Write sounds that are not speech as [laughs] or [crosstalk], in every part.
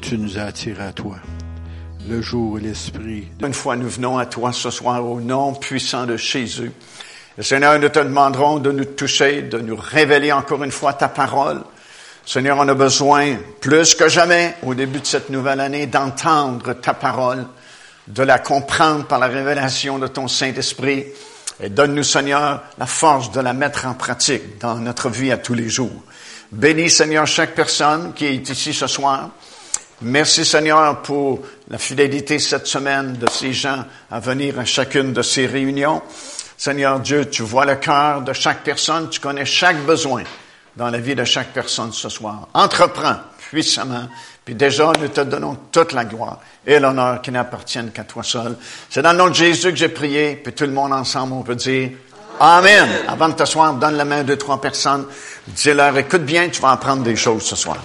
tu nous as attirés à toi. Le jour où l'Esprit... Une fois, nous venons à toi ce soir au nom puissant de Jésus. Et Seigneur, nous te demanderons de nous toucher, de nous révéler encore une fois ta parole. Seigneur, on a besoin, plus que jamais, au début de cette nouvelle année, d'entendre ta parole, de la comprendre par la révélation de ton Saint-Esprit. Et donne-nous, Seigneur, la force de la mettre en pratique dans notre vie à tous les jours. Bénis, Seigneur, chaque personne qui est ici ce soir. Merci, Seigneur, pour la fidélité cette semaine de ces gens à venir à chacune de ces réunions. Seigneur Dieu, tu vois le cœur de chaque personne, tu connais chaque besoin dans la vie de chaque personne ce soir. Entreprends puissamment, puis déjà nous te donnons toute la gloire et l'honneur qui n'appartiennent qu'à toi seul. C'est dans le nom de Jésus que j'ai prié, puis tout le monde ensemble, on peut dire Amen. Avant de t'asseoir, donne la main à deux, trois personnes. Dis-leur, écoute bien, tu vas apprendre des choses ce soir.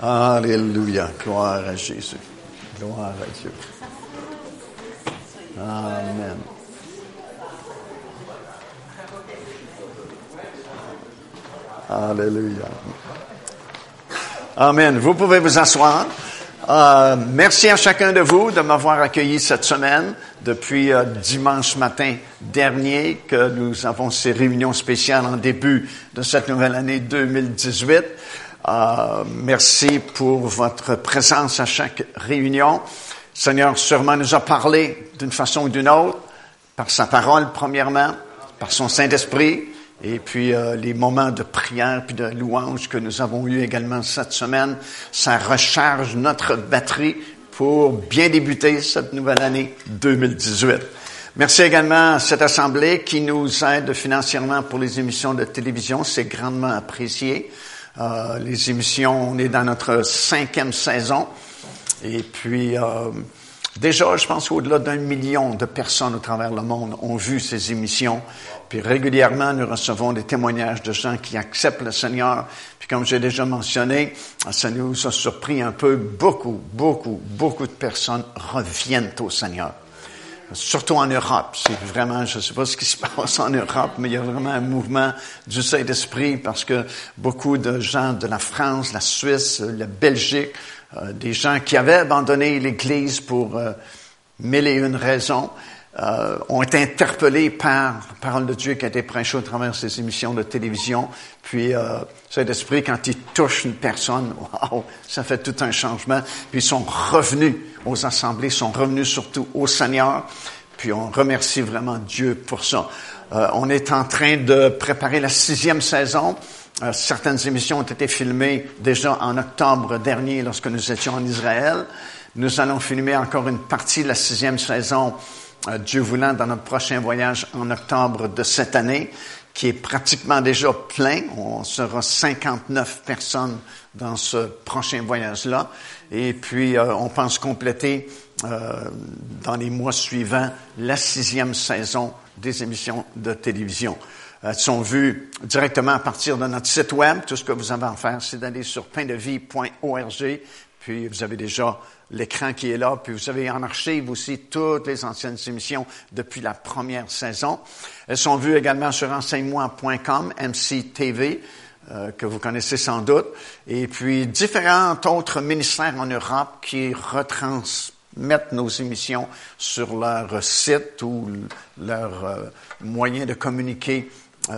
Alléluia. Gloire à Jésus. Gloire à Dieu. Amen. Alléluia. Amen. Vous pouvez vous asseoir. Euh, merci à chacun de vous de m'avoir accueilli cette semaine depuis euh, dimanche matin dernier que nous avons ces réunions spéciales en début de cette nouvelle année 2018. Euh, merci pour votre présence à chaque réunion. Seigneur sûrement nous a parlé d'une façon ou d'une autre, par sa parole premièrement, par son Saint-Esprit, et puis euh, les moments de prière puis de louange que nous avons eu également cette semaine. Ça recharge notre batterie pour bien débuter cette nouvelle année 2018. Merci également à cette assemblée qui nous aide financièrement pour les émissions de télévision. C'est grandement apprécié. Euh, les émissions, on est dans notre cinquième saison. Et puis, euh, déjà, je pense qu'au-delà d'un million de personnes au travers le monde ont vu ces émissions. Puis régulièrement, nous recevons des témoignages de gens qui acceptent le Seigneur. Puis comme j'ai déjà mentionné, ça nous a surpris un peu. Beaucoup, beaucoup, beaucoup de personnes reviennent au Seigneur surtout en Europe. C'est vraiment, je ne sais pas ce qui se [laughs] passe en Europe, mais il y a vraiment un mouvement du Saint-Esprit parce que beaucoup de gens de la France, la Suisse, la Belgique, euh, des gens qui avaient abandonné l'Église pour euh, mille et une raisons, euh, ont été interpellés par la parole de Dieu qui a été prêchée au travers de ces émissions de télévision. Puis, euh, Saint-Esprit, quand il touche une personne, wow, ça fait tout un changement. Puis, ils sont revenus aux assemblées, sont revenus surtout au Seigneur. Puis, on remercie vraiment Dieu pour ça. Euh, on est en train de préparer la sixième saison. Euh, certaines émissions ont été filmées déjà en octobre dernier lorsque nous étions en Israël. Nous allons filmer encore une partie de la sixième saison Dieu voulant, dans notre prochain voyage en octobre de cette année, qui est pratiquement déjà plein. On sera 59 personnes dans ce prochain voyage-là. Et puis, euh, on pense compléter euh, dans les mois suivants la sixième saison des émissions de télévision. Elles sont vues directement à partir de notre site web. Tout ce que vous avez à faire, c'est d'aller sur paindevie.org. Puis, vous avez déjà l'écran qui est là, puis vous avez en archive aussi toutes les anciennes émissions depuis la première saison. Elles sont vues également sur enseigne-moi.com, MCTV, euh, que vous connaissez sans doute, et puis différents autres ministères en Europe qui retransmettent nos émissions sur leur site ou leur euh, moyen de communiquer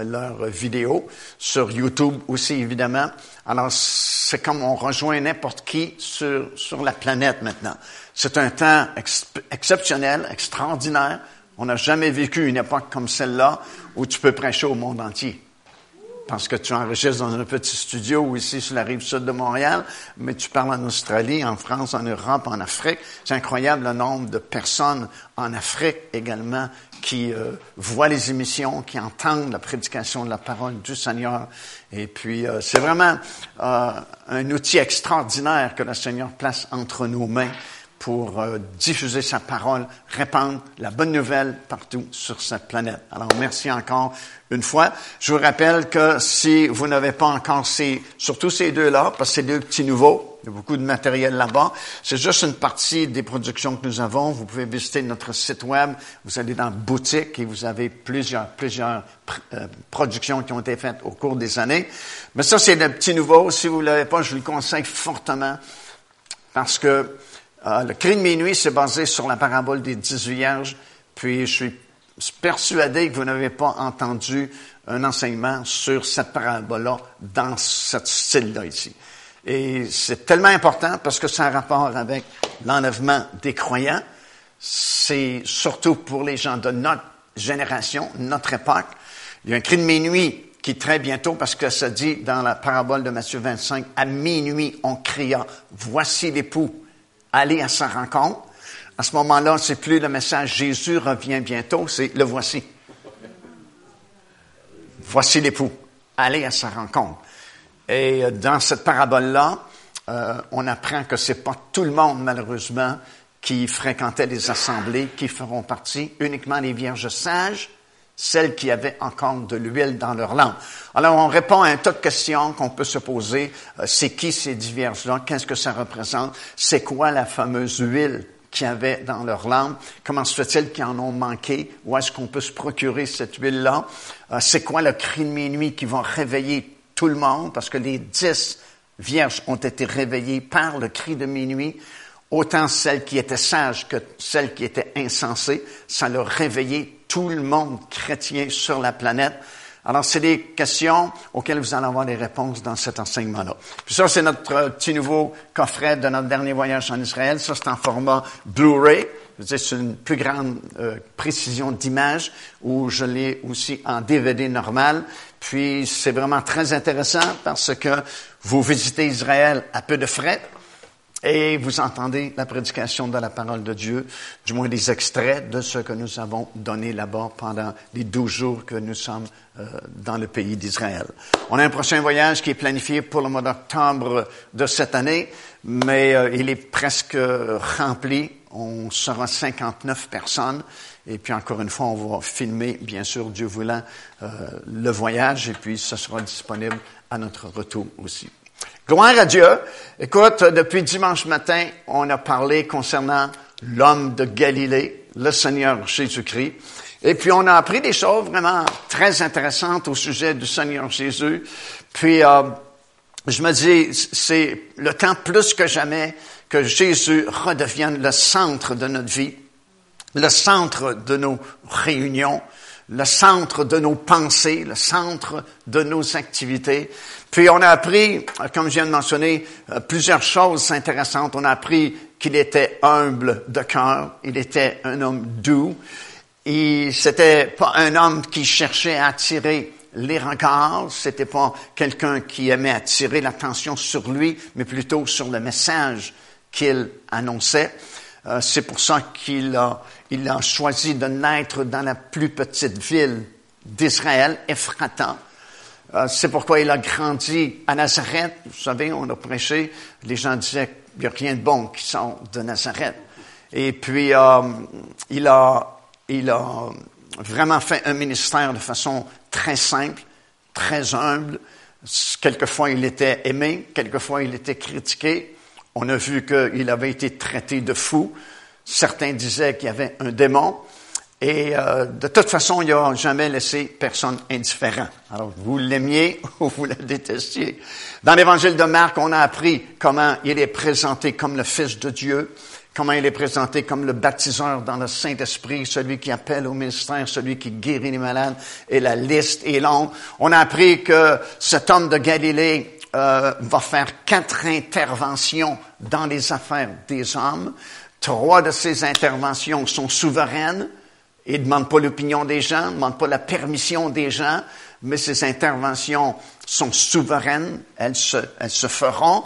leurs vidéos, sur YouTube aussi évidemment. Alors c'est comme on rejoint n'importe qui sur, sur la planète maintenant. C'est un temps exceptionnel, extraordinaire. On n'a jamais vécu une époque comme celle-là où tu peux prêcher au monde entier. Parce que tu enregistres dans un petit studio ici sur la rive sud de Montréal, mais tu parles en Australie, en France, en Europe, en Afrique. C'est incroyable le nombre de personnes en Afrique également qui euh, voient les émissions, qui entendent la prédication de la parole du Seigneur. Et puis, euh, c'est vraiment euh, un outil extraordinaire que le Seigneur place entre nos mains pour euh, diffuser sa parole, répandre la bonne nouvelle partout sur cette planète. Alors, merci encore une fois. Je vous rappelle que si vous n'avez pas encore ces, surtout ces deux-là, parce que c'est deux petits nouveaux, il y a beaucoup de matériel là-bas. C'est juste une partie des productions que nous avons. Vous pouvez visiter notre site web. Vous allez dans boutique et vous avez plusieurs, plusieurs euh, productions qui ont été faites au cours des années. Mais ça, c'est des petits nouveaux. Si vous ne l'avez pas, je vous le conseille fortement parce que euh, le cri de minuit, c'est basé sur la parabole des dix vierges. Puis je suis persuadé que vous n'avez pas entendu un enseignement sur cette parabole-là dans ce style-là ici. Et c'est tellement important parce que ça a rapport avec l'enlèvement des croyants. C'est surtout pour les gens de notre génération, notre époque. Il y a un cri de minuit qui très bientôt, parce que ça dit dans la parabole de Matthieu 25, à minuit on cria, voici l'époux, allez à sa rencontre. À ce moment-là, c'est plus le message Jésus revient bientôt, c'est le voici. Voici l'époux, allez à sa rencontre. Et euh, dans cette parabole-là, euh, on apprend que c'est pas tout le monde, malheureusement, qui fréquentait les assemblées, qui feront partie, uniquement les vierges sages, celles qui avaient encore de l'huile dans leur langue. Alors, on répond à un tas de questions qu'on peut se poser. Euh, c'est qui ces dix vierges-là? Qu'est-ce que ça représente? C'est quoi la fameuse huile qu'il y avait dans leur langue? Comment se fait-il qu'ils en ont manqué? Où est-ce qu'on peut se procurer cette huile-là? c'est quoi le cri de minuit qui va réveiller tout le monde, parce que les dix vierges ont été réveillées par le cri de minuit, autant celles qui étaient sages que celles qui étaient insensées, ça leur réveillait tout le monde chrétien sur la planète. Alors, c'est des questions auxquelles vous allez avoir des réponses dans cet enseignement-là. Puis ça, c'est notre euh, petit nouveau coffret de notre dernier voyage en Israël. Ça, c'est en format Blu-ray. C'est une plus grande euh, précision d'image où je l'ai aussi en DVD normal. Puis c'est vraiment très intéressant parce que vous visitez Israël à peu de frais et vous entendez la prédication de la parole de Dieu, du moins des extraits de ce que nous avons donné là-bas pendant les douze jours que nous sommes euh, dans le pays d'Israël. On a un prochain voyage qui est planifié pour le mois d'octobre de cette année, mais euh, il est presque rempli. On sera 59 personnes. Et puis encore une fois, on va filmer, bien sûr, Dieu voulant, euh, le voyage, et puis ce sera disponible à notre retour aussi. Gloire à Dieu. Écoute, depuis dimanche matin, on a parlé concernant l'homme de Galilée, le Seigneur Jésus-Christ. Et puis on a appris des choses vraiment très intéressantes au sujet du Seigneur Jésus. Puis euh, je me dis, c'est le temps plus que jamais que Jésus redevienne le centre de notre vie le centre de nos réunions, le centre de nos pensées, le centre de nos activités. Puis on a appris, comme je viens de mentionner, euh, plusieurs choses intéressantes. On a appris qu'il était humble de cœur, il était un homme doux, et c'était pas un homme qui cherchait à attirer les regards, c'était pas quelqu'un qui aimait attirer l'attention sur lui, mais plutôt sur le message qu'il annonçait. Euh, c'est pour ça qu'il a, il a choisi de naître dans la plus petite ville d'Israël, Ephrata. Euh, c'est pourquoi il a grandi à Nazareth. Vous savez, on a prêché, les gens disaient qu'il n'y a rien de bon qui sort de Nazareth. Et puis, euh, il, a, il a vraiment fait un ministère de façon très simple, très humble. Quelquefois, il était aimé, quelquefois, il était critiqué. On a vu qu'il avait été traité de fou. Certains disaient qu'il y avait un démon. Et euh, de toute façon, il n'a jamais laissé personne indifférent. Alors, vous l'aimiez [laughs] ou vous le détestiez. Dans l'évangile de Marc, on a appris comment il est présenté comme le Fils de Dieu, comment il est présenté comme le baptiseur dans le Saint-Esprit, celui qui appelle au ministère, celui qui guérit les malades, et la liste est longue. On a appris que cet homme de Galilée euh, va faire quatre interventions dans les affaires des hommes. Trois de ces interventions sont souveraines. Il ne demande pas l'opinion des gens, ne demande pas la permission des gens, mais ces interventions sont souveraines, elles se, elles se feront.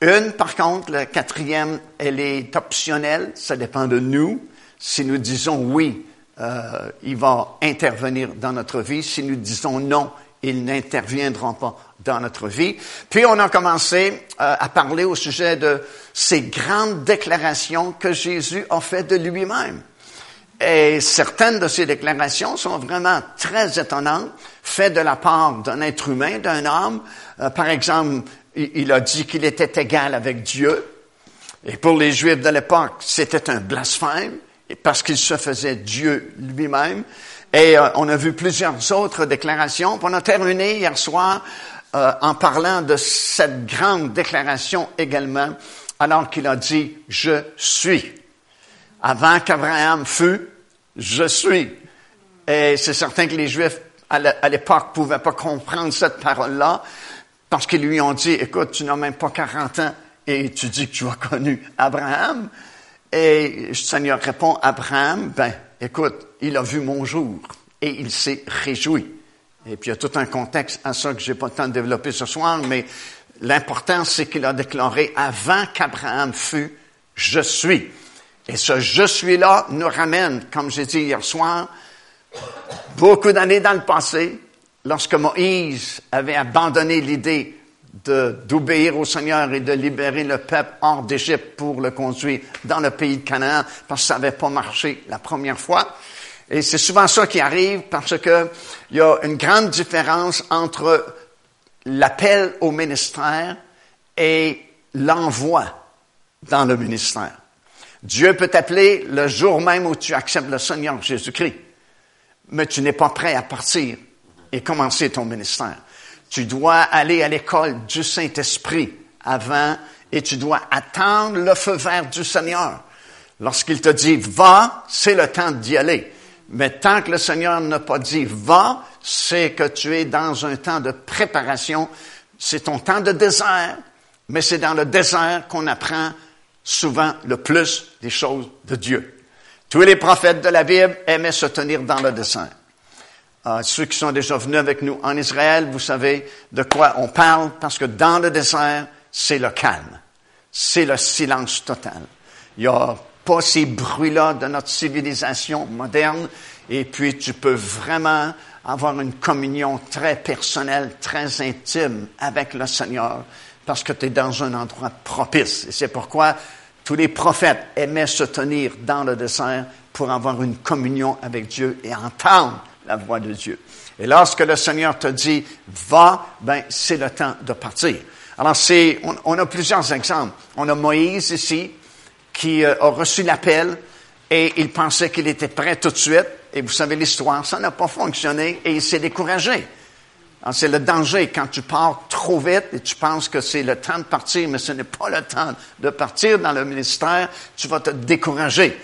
Une, par contre, la quatrième, elle est optionnelle, ça dépend de nous. Si nous disons oui, euh, il va intervenir dans notre vie. Si nous disons non, il n'interviendra pas dans notre vie. Puis on a commencé euh, à parler au sujet de ces grandes déclarations que Jésus a faites de lui-même. Et certaines de ces déclarations sont vraiment très étonnantes, faites de la part d'un être humain, d'un homme. Euh, par exemple, il, a dit qu'il était égal avec Dieu. Et pour les Juifs de l'époque, c'était un blasphème, parce qu'il se faisait Dieu lui-même. Et euh, on a vu plusieurs autres déclarations. on a terminé hier soir euh, en parlant de cette grande déclaration également, alors qu'il a dit, je suis. Avant qu'Abraham fût, je suis. Et c'est certain que les Juifs à l'époque pouvaient pas comprendre cette parole-là, parce qu'ils lui ont dit, écoute, tu n'as même pas 40 ans et tu dis que tu as connu Abraham. Et le Seigneur répond, Abraham, ben, écoute, il a vu mon jour et il s'est réjoui. Et puis il y a tout un contexte à ça que j'ai pas le temps de développer ce soir, mais l'important c'est qu'il a déclaré avant qu'Abraham fût, je suis. Et ce je suis-là nous ramène, comme j'ai dit hier soir, beaucoup d'années dans le passé, lorsque Moïse avait abandonné l'idée d'obéir au Seigneur et de libérer le peuple hors d'Égypte pour le conduire dans le pays de Canaan, parce que ça n'avait pas marché la première fois. Et c'est souvent ça qui arrive parce que il y a une grande différence entre l'appel au ministère et l'envoi dans le ministère. Dieu peut t'appeler le jour même où tu acceptes le Seigneur Jésus-Christ, mais tu n'es pas prêt à partir et commencer ton ministère. Tu dois aller à l'école du Saint-Esprit avant et tu dois attendre le feu vert du Seigneur. Lorsqu'il te dit va, c'est le temps d'y aller. Mais tant que le Seigneur n'a pas dit va, c'est que tu es dans un temps de préparation. C'est ton temps de désert, mais c'est dans le désert qu'on apprend souvent le plus des choses de Dieu. Tous les prophètes de la Bible aimaient se tenir dans le désert. Euh, ceux qui sont déjà venus avec nous en Israël, vous savez de quoi on parle, parce que dans le désert, c'est le calme. C'est le silence total. Il y a pas ces bruits-là de notre civilisation moderne, et puis tu peux vraiment avoir une communion très personnelle, très intime avec le Seigneur, parce que tu es dans un endroit propice. Et c'est pourquoi tous les prophètes aimaient se tenir dans le désert pour avoir une communion avec Dieu et entendre la voix de Dieu. Et lorsque le Seigneur te dit va, ben c'est le temps de partir. Alors c'est, on, a plusieurs exemples. On a Moïse ici qui euh, a reçu l'appel et il pensait qu'il était prêt tout de suite. Et vous savez l'histoire, ça n'a pas fonctionné et il s'est découragé. C'est le danger quand tu pars trop vite et tu penses que c'est le temps de partir, mais ce n'est pas le temps de partir dans le ministère, tu vas te décourager.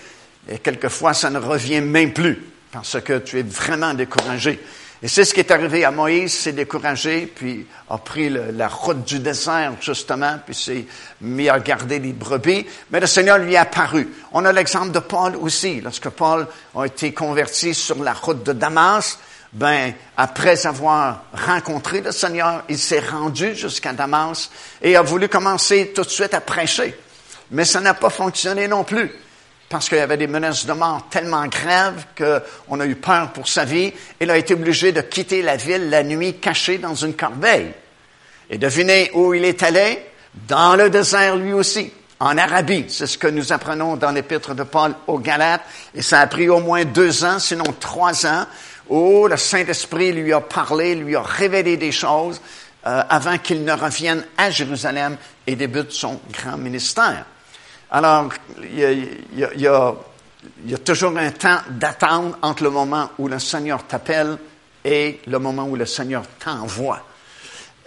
Et quelquefois, ça ne revient même plus parce que tu es vraiment découragé. Et c'est ce qui est arrivé à Moïse, s'est découragé, puis a pris la route du désert, justement, puis s'est mis à garder les brebis. Mais le Seigneur lui est apparu. On a l'exemple de Paul aussi. Lorsque Paul a été converti sur la route de Damas, ben, après avoir rencontré le Seigneur, il s'est rendu jusqu'à Damas et a voulu commencer tout de suite à prêcher. Mais ça n'a pas fonctionné non plus parce qu'il y avait des menaces de mort tellement graves qu'on a eu peur pour sa vie. Il a été obligé de quitter la ville la nuit caché dans une corbeille. Et devinez où il est allé? Dans le désert lui aussi, en Arabie. C'est ce que nous apprenons dans l'épître de Paul aux Galates. Et ça a pris au moins deux ans, sinon trois ans, où le Saint-Esprit lui a parlé, lui a révélé des choses euh, avant qu'il ne revienne à Jérusalem et débute son grand ministère. Alors, il y a, toujours un temps d'attendre entre le moment où le Seigneur t'appelle et le moment où le Seigneur t'envoie.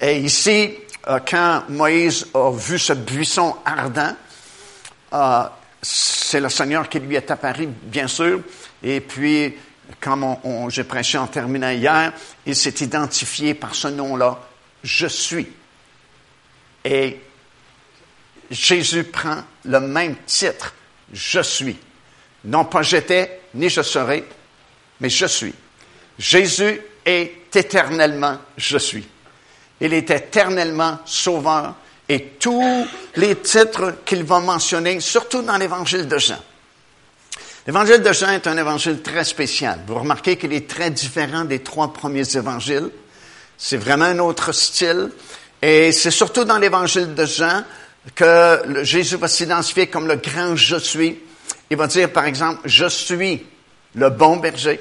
Et ici, euh, quand Moïse a vu ce buisson ardent, euh, c'est le Seigneur qui lui est apparu, bien sûr. Et puis, comme j'ai prêché en terminant hier, il s'est identifié par ce nom-là, Je suis. Et Jésus prend le même titre, je suis. Non pas j'étais, ni je serai, mais je suis. Jésus est éternellement je suis. Il est éternellement sauveur et tous les titres qu'il va mentionner, surtout dans l'évangile de Jean. L'évangile de Jean est un évangile très spécial. Vous remarquez qu'il est très différent des trois premiers évangiles C'est vraiment un autre style. Et c'est surtout dans l'évangile de Jean que Jésus va s'identifier comme le grand je suis. Il va dire, par exemple, je suis le bon berger.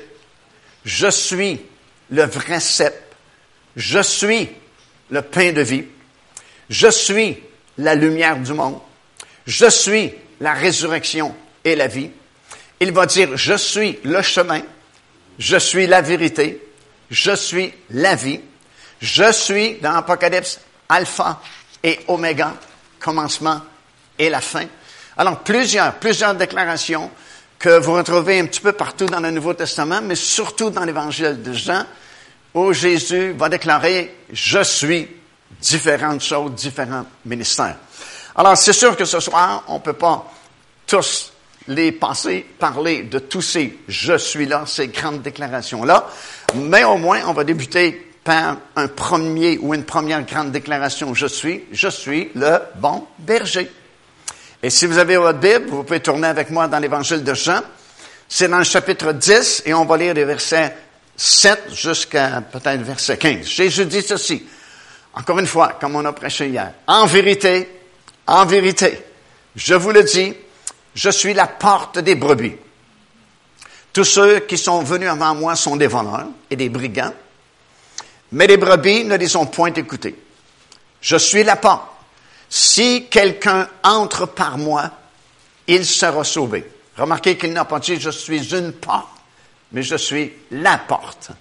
Je suis le vrai cep. Je suis le pain de vie. Je suis la lumière du monde. Je suis la résurrection et la vie. Il va dire, je suis le chemin. Je suis la vérité. Je suis la vie. Je suis, dans l'Apocalypse, Alpha et Oméga, commencement et la fin. Alors, plusieurs, plusieurs déclarations que vous retrouvez un petit peu partout dans le Nouveau Testament, mais surtout dans l'Évangile de Jean, où Jésus va déclarer, je suis différentes choses, différents ministères. Alors, c'est sûr que ce soir, on peut pas tous les passer, parler de tous ces je suis là, ces grandes déclarations-là, mais au moins, on va débuter un premier ou une première grande déclaration, je suis, je suis le bon berger. Et si vous avez votre Bible, vous pouvez tourner avec moi dans l'évangile de Jean. C'est dans le chapitre 10 et on va lire les versets 7 jusqu'à peut-être verset 15. Jésus dit ceci, encore une fois, comme on a prêché hier. En vérité, en vérité, je vous le dis, je suis la porte des brebis. Tous ceux qui sont venus avant moi sont des voleurs et des brigands, mais les brebis ne les ont point écoutés. Je suis la porte. Si quelqu'un entre par moi, il sera sauvé. Remarquez qu'il n'a pas dit je suis une porte, mais je suis la porte.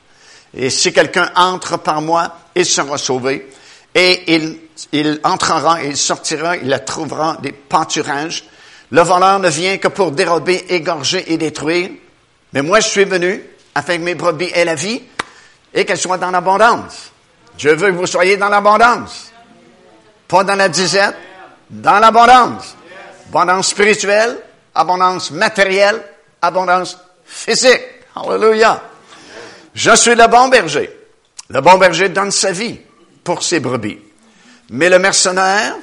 Et si quelqu'un entre par moi, il sera sauvé. Et il, entrera, il sortira, il trouvera des pâturages. Le voleur ne vient que pour dérober, égorger et détruire. Mais moi, je suis venu afin que mes brebis aient la vie et qu'elles soient dans l'abondance. Dieu veut que vous soyez dans l'abondance. Pas dans la disette, dans l'abondance. Abondance spirituelle, abondance matérielle, abondance physique. Alléluia. Je suis le bon berger. Le bon berger donne sa vie pour ses brebis. Mais le mercenaire,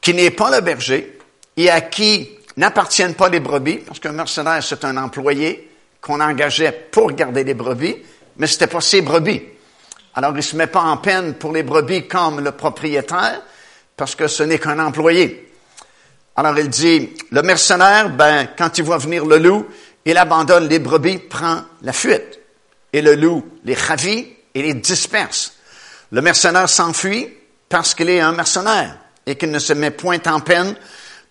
qui n'est pas le berger, et à qui n'appartiennent pas les brebis, parce qu'un mercenaire, c'est un employé qu'on engageait pour garder les brebis, mais c'était pas ses brebis. Alors, il se met pas en peine pour les brebis comme le propriétaire, parce que ce n'est qu'un employé. Alors, il dit, le mercenaire, ben, quand il voit venir le loup, il abandonne les brebis, prend la fuite. Et le loup les ravit et les disperse. Le mercenaire s'enfuit parce qu'il est un mercenaire et qu'il ne se met point en peine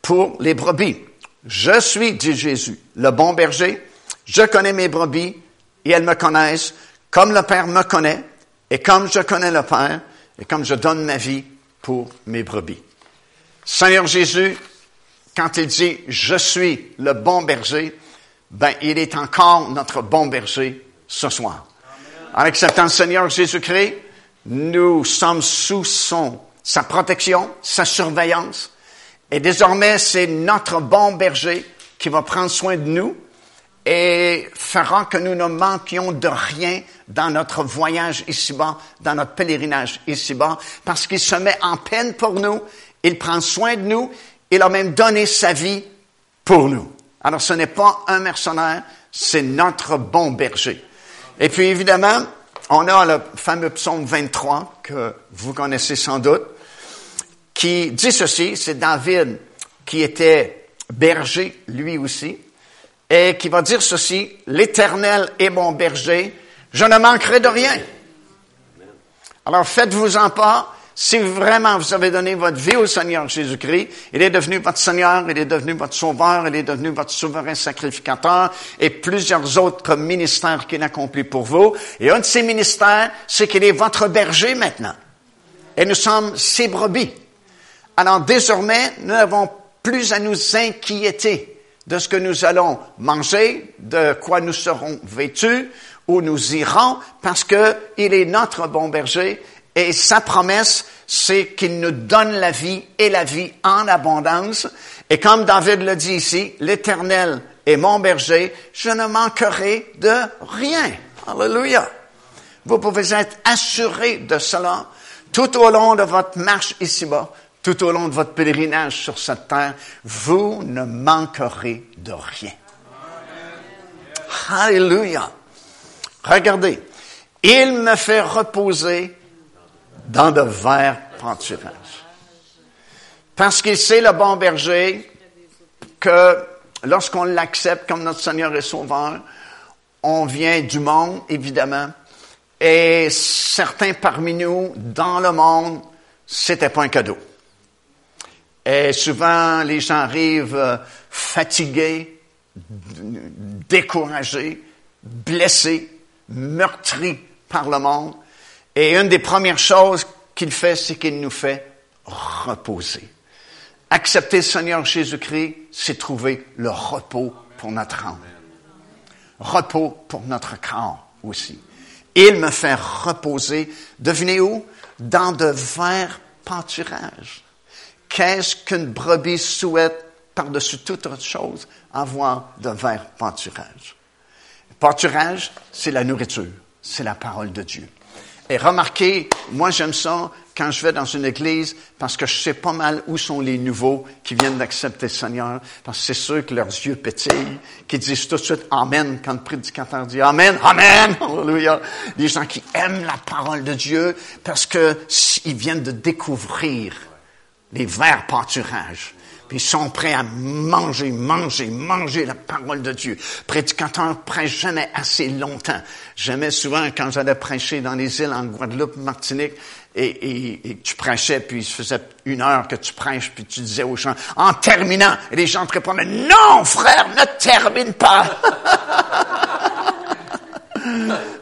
pour les brebis. Je suis, dit Jésus, le bon berger. Je connais mes brebis et elles me connaissent comme le Père me connaît et comme je connais le Père et comme je donne ma vie pour mes brebis. Seigneur Jésus, quand il dit je suis le bon berger, ben, il est encore notre bon berger ce soir. En acceptant le Seigneur Jésus-Christ, nous sommes sous son, sa protection, sa surveillance. Et désormais, c'est notre bon berger qui va prendre soin de nous et fera que nous ne manquions de rien dans notre voyage ici-bas, dans notre pèlerinage ici-bas, parce qu'il se met en peine pour nous, il prend soin de nous, il a même donné sa vie pour nous. Alors ce n'est pas un mercenaire, c'est notre bon berger. Et puis évidemment, on a le fameux psaume 23 que vous connaissez sans doute, qui dit ceci, c'est David qui était berger lui aussi, et qui va dire ceci, l'Éternel est mon berger, je ne manquerai de rien. Alors faites-vous-en pas, si vraiment vous avez donné votre vie au Seigneur Jésus-Christ, il est devenu votre Seigneur, il est devenu votre Sauveur, il est devenu votre souverain sacrificateur et plusieurs autres ministères qu'il accomplit pour vous. Et un de ces ministères, c'est qu'il est votre berger maintenant. Et nous sommes ses brebis. Alors désormais, nous n'avons plus à nous inquiéter de ce que nous allons manger, de quoi nous serons vêtus, où nous irons, parce que il est notre bon berger et sa promesse, c'est qu'il nous donne la vie et la vie en abondance. Et comme David le dit ici, l'Éternel est mon berger, je ne manquerai de rien. Alléluia. Vous pouvez être assuré de cela tout au long de votre marche ici-bas, tout au long de votre pèlerinage sur cette terre. Vous ne manquerez de rien. Alléluia. Regardez. Il me fait reposer dans de verts pâturages. Parce qu'il sait, le bon berger, que lorsqu'on l'accepte comme notre Seigneur et Sauveur, on vient du monde, évidemment, et certains parmi nous, dans le monde, c'était pas un cadeau. Et souvent, les gens arrivent euh, fatigués, découragés, blessés, meurtris par le monde. Et une des premières choses qu'il fait, c'est qu'il nous fait reposer. Accepter le Seigneur Jésus-Christ, c'est trouver le repos pour notre âme. Repos pour notre corps aussi. Il me fait reposer, devinez où? Dans de verts pâturages. Qu'est-ce qu'une brebis souhaite par-dessus toute autre chose? Avoir de verts pâturages. Pâturage, c'est la nourriture, c'est la parole de Dieu. Et remarquez, moi j'aime ça quand je vais dans une église parce que je sais pas mal où sont les nouveaux qui viennent d'accepter le Seigneur, parce que c'est sûr que leurs yeux pétillent, qui disent tout de suite Amen quand le prédicateur dit Amen, Amen, [laughs] Alléluia. Les gens qui aiment la parole de Dieu parce que ils viennent de découvrir les verts pâturages puis ils sont prêts à manger, manger, manger la parole de Dieu. Prédicateur prêche jamais assez longtemps. J'aimais souvent quand j'allais prêcher dans les îles en Guadeloupe, Martinique, et, et, tu prêchais, puis il se faisait une heure que tu prêches, puis tu disais aux gens, en terminant, et les gens te répondaient, non, frère, ne termine pas. [laughs]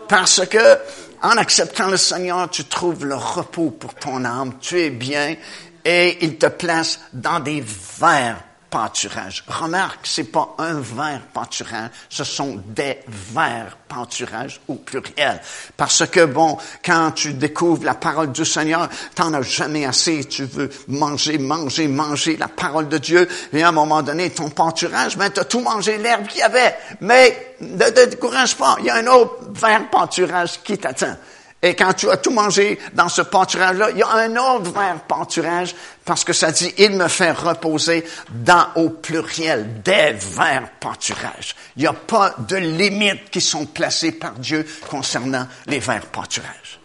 Parce que, en acceptant le Seigneur, tu trouves le repos pour ton âme, tu es bien, et il te place dans des verts pâturages. Remarque, c'est pas un verre pâturage, ce sont des verts pâturages au pluriel. Parce que bon, quand tu découvres la parole du Seigneur, t'en as jamais assez, tu veux manger, manger, manger la parole de Dieu, et à un moment donné, ton pâturage, ben, t'as tout mangé l'herbe qu'il y avait. Mais, ne te décourage pas, il y a un autre vert pâturage qui t'attend. Et quand tu as tout mangé dans ce pâturage-là, il y a un autre verre pâturage parce que ça dit, il me fait reposer dans au pluriel des verts pâturages. Il n'y a pas de limites qui sont placées par Dieu concernant les verts pâturages.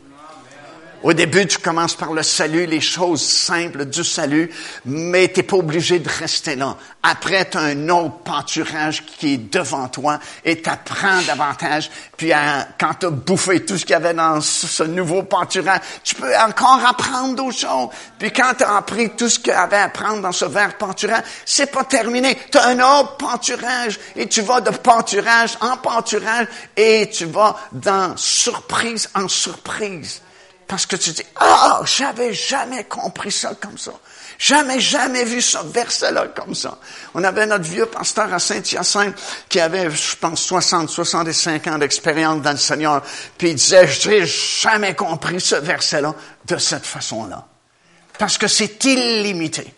Au début, tu commences par le salut, les choses simples du salut, mais tu n'es pas obligé de rester là. Après, tu as un autre pâturage qui est devant toi et tu apprends davantage. Puis quand tu as bouffé tout ce qu'il y avait dans ce, nouveau pâturage, tu peux encore apprendre d'autres choses. Puis quand tu as appris tout ce qu'il y avait à apprendre dans ce vert pâturage, c'est pas terminé. Tu as un autre pâturage et tu vas de pâturage en pâturage et tu vas dans surprise en surprise. Parce que tu dis, ah, j'avais jamais compris ça comme ça. Jamais, jamais vu ce verset-là comme ça. On avait notre vieux pasteur à Saint-Hyacinthe qui avait, je pense, 60, 65 ans d'expérience dans le Seigneur. Puis il disait, j'ai jamais compris ce verset-là de cette façon-là. Parce que c'est illimité.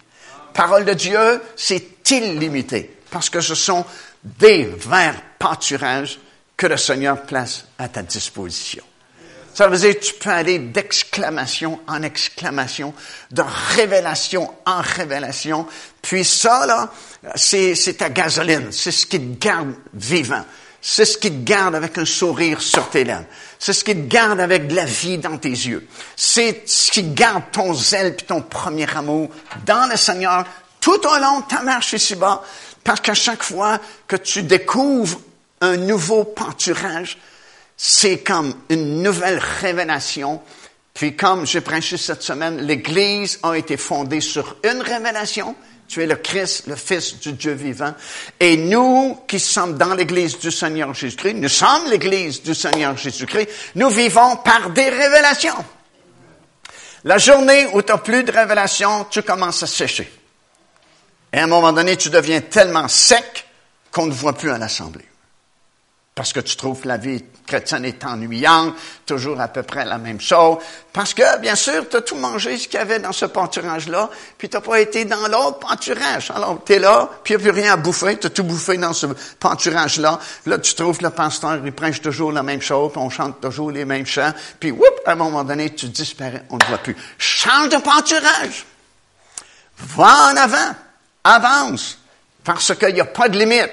Parole de Dieu, c'est illimité. Parce que ce sont des verts pâturages que le Seigneur place à ta disposition. Ça veut dire que tu peux aller d'exclamation en exclamation, de révélation en révélation. Puis ça, là, c'est, c'est ta gasoline. C'est ce qui te garde vivant. C'est ce qui te garde avec un sourire sur tes lèvres. C'est ce qui te garde avec de la vie dans tes yeux. C'est ce qui garde ton zèle puis ton premier amour dans le Seigneur tout au long de ta marche ici-bas. Parce qu'à chaque fois que tu découvres un nouveau pâturage, c'est comme une nouvelle révélation. Puis comme j'ai prêché cette semaine, l'Église a été fondée sur une révélation. Tu es le Christ, le Fils du Dieu vivant. Et nous qui sommes dans l'Église du Seigneur Jésus-Christ, nous sommes l'Église du Seigneur Jésus-Christ, nous vivons par des révélations. La journée où tu n'as plus de révélation, tu commences à sécher. Et à un moment donné, tu deviens tellement sec qu'on ne voit plus à l'Assemblée. Parce que tu trouves la vie chrétienne est ennuyante, toujours à peu près la même chose. Parce que, bien sûr, tu as tout mangé ce qu'il y avait dans ce pâturage-là, puis tu n'as pas été dans l'autre pâturage. Alors, tu es là, puis il n'y a plus rien à bouffer, tu as tout bouffé dans ce pâturage-là. Là, tu trouves le pasteur, il prêche toujours la même chose, on chante toujours les mêmes chants, puis, whoop, à un moment donné, tu disparais, on ne voit plus. Change de pâturage! Va en avant! Avance! Parce qu'il n'y a pas de limite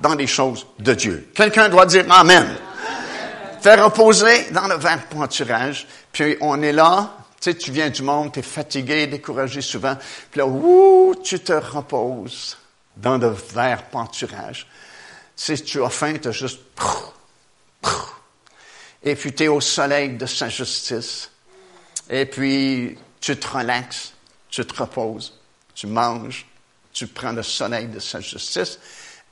dans les choses de Dieu. Quelqu'un doit dire Amen. Faire reposer dans le vert pâturage, puis on est là, Tu sais, tu viens du monde, tu es fatigué, découragé souvent, puis là, ouh, tu te reposes dans pâturages. Tu sais, tu as faim, tu as juste... Et puis, tu es au soleil de sa justice. Et puis, tu te relaxes, tu te reposes, tu manges, tu prends le soleil de sa justice,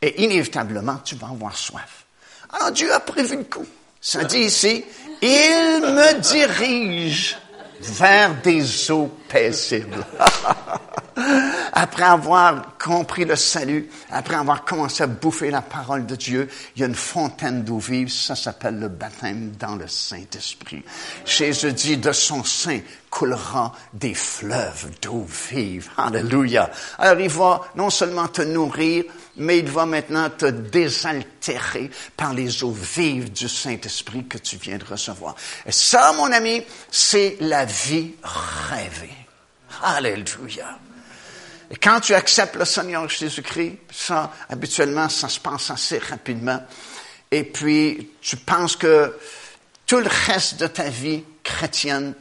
et inévitablement, tu vas avoir soif. Alors, Dieu a prévu le coup. Ça dit ici, il me dirige vers des eaux paisibles. [laughs] après avoir compris le salut, après avoir commencé à bouffer la parole de Dieu, il y a une fontaine d'eau vive, ça s'appelle le baptême dans le Saint-Esprit. Jésus dit, de son sein coulera des fleuves d'eau vive. Alléluia. Alors il va non seulement te nourrir, mais il va maintenant te désaltérer par les eaux vives du Saint-Esprit que tu viens de recevoir. Et ça, mon ami, c'est la vie rêvée. Alléluia. Et quand tu acceptes le Seigneur Jésus-Christ, ça, habituellement, ça se passe assez rapidement. Et puis, tu penses que tout le reste de ta vie chrétienne,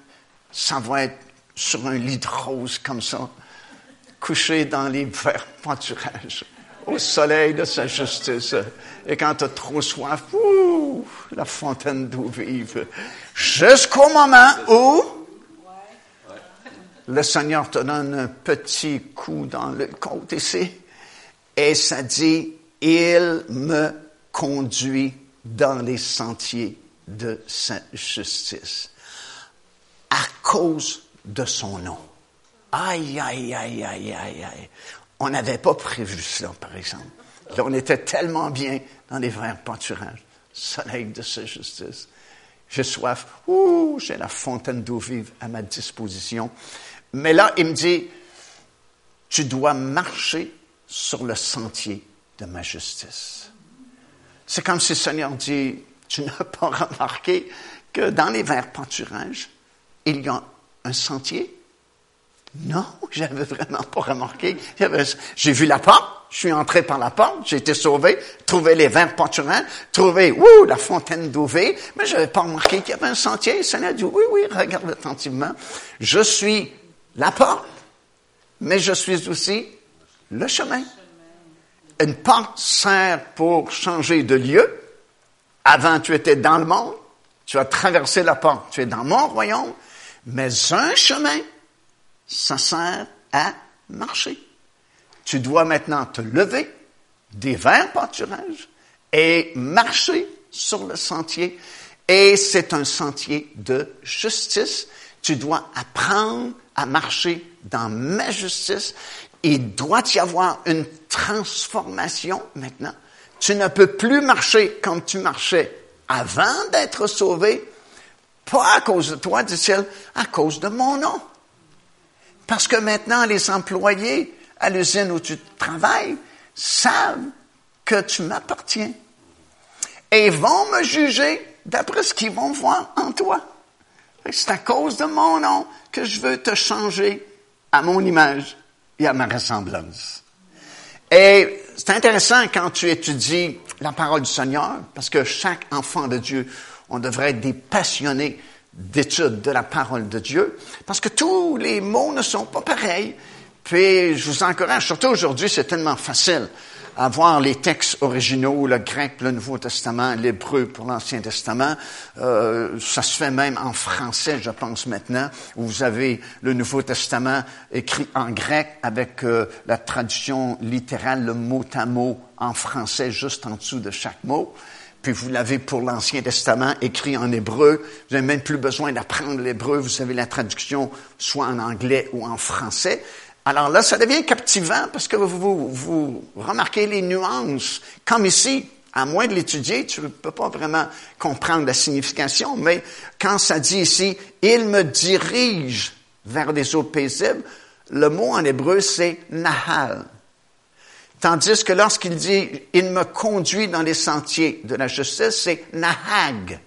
ça va être sur un lit de rose comme ça, couché dans les verts pâturages, au soleil de sa justice. Et quand tu as trop soif, ouh, la fontaine d'eau vive. Jusqu'au moment où le Seigneur te donne un petit coup dans le côté ici, et ça dit, il me conduit dans les sentiers de sa justice, à cause de son nom. Aïe, aïe, aïe, aïe, aïe, aïe. On n'avait pas prévu cela, par exemple. on était tellement bien dans les verts pâturages, soleil de sa justice. J'ai soif, ouh, j'ai la fontaine d'eau vive à ma disposition. Mais là, il me dit, tu dois marcher sur le sentier de ma justice. C'est comme si le Seigneur dit, tu n'as [laughs] pas remarqué que dans les verts pâturages, il y a un sentier? Non, [laughs] j'avais vraiment pas remarqué. J'ai vu la porte, je suis entré par la porte, j'ai été sauvé, trouvé les verts pâturages, trouvé, ouh, la fontaine d'eau mais je n'avais pas remarqué qu'il y avait un sentier. Le Seigneur dit, oui, oui, regarde attentivement. Je suis la porte, mais je suis aussi le chemin. Une porte sert pour changer de lieu. Avant, tu étais dans le monde, tu as traversé la porte, tu es dans mon royaume, mais un chemin, ça sert à marcher. Tu dois maintenant te lever des verts pâturages et marcher sur le sentier. Et c'est un sentier de justice. Tu dois apprendre à marcher dans ma justice. Il doit y avoir une transformation maintenant. Tu ne peux plus marcher comme tu marchais avant d'être sauvé, pas à cause de toi, dit-il, à cause de mon nom. Parce que maintenant, les employés à l'usine où tu travailles savent que tu m'appartiens. Et vont me juger d'après ce qu'ils vont voir en toi. C'est à cause de mon nom que je veux te changer à mon image et à ma ressemblance. Et c'est intéressant quand tu étudies la parole du Seigneur, parce que chaque enfant de Dieu, on devrait être des passionnés d'étude de la parole de Dieu, parce que tous les mots ne sont pas pareils. Puis je vous encourage, surtout aujourd'hui, c'est tellement facile avoir les textes originaux, le grec, le Nouveau Testament, l'hébreu pour l'Ancien Testament. Euh, ça se fait même en français, je pense maintenant, où vous avez le Nouveau Testament écrit en grec avec euh, la traduction littérale, le mot à mot en français juste en dessous de chaque mot. Puis vous l'avez pour l'Ancien Testament écrit en hébreu. Vous n'avez même plus besoin d'apprendre l'hébreu. Vous avez la traduction soit en anglais ou en français. Alors là, ça devient captivant parce que vous, vous, remarquez les nuances. Comme ici, à moins de l'étudier, tu ne peux pas vraiment comprendre la signification, mais quand ça dit ici, il me dirige vers des eaux paisibles, le mot en hébreu, c'est nahal. Tandis que lorsqu'il dit, il me conduit dans les sentiers de la justice, c'est nahag.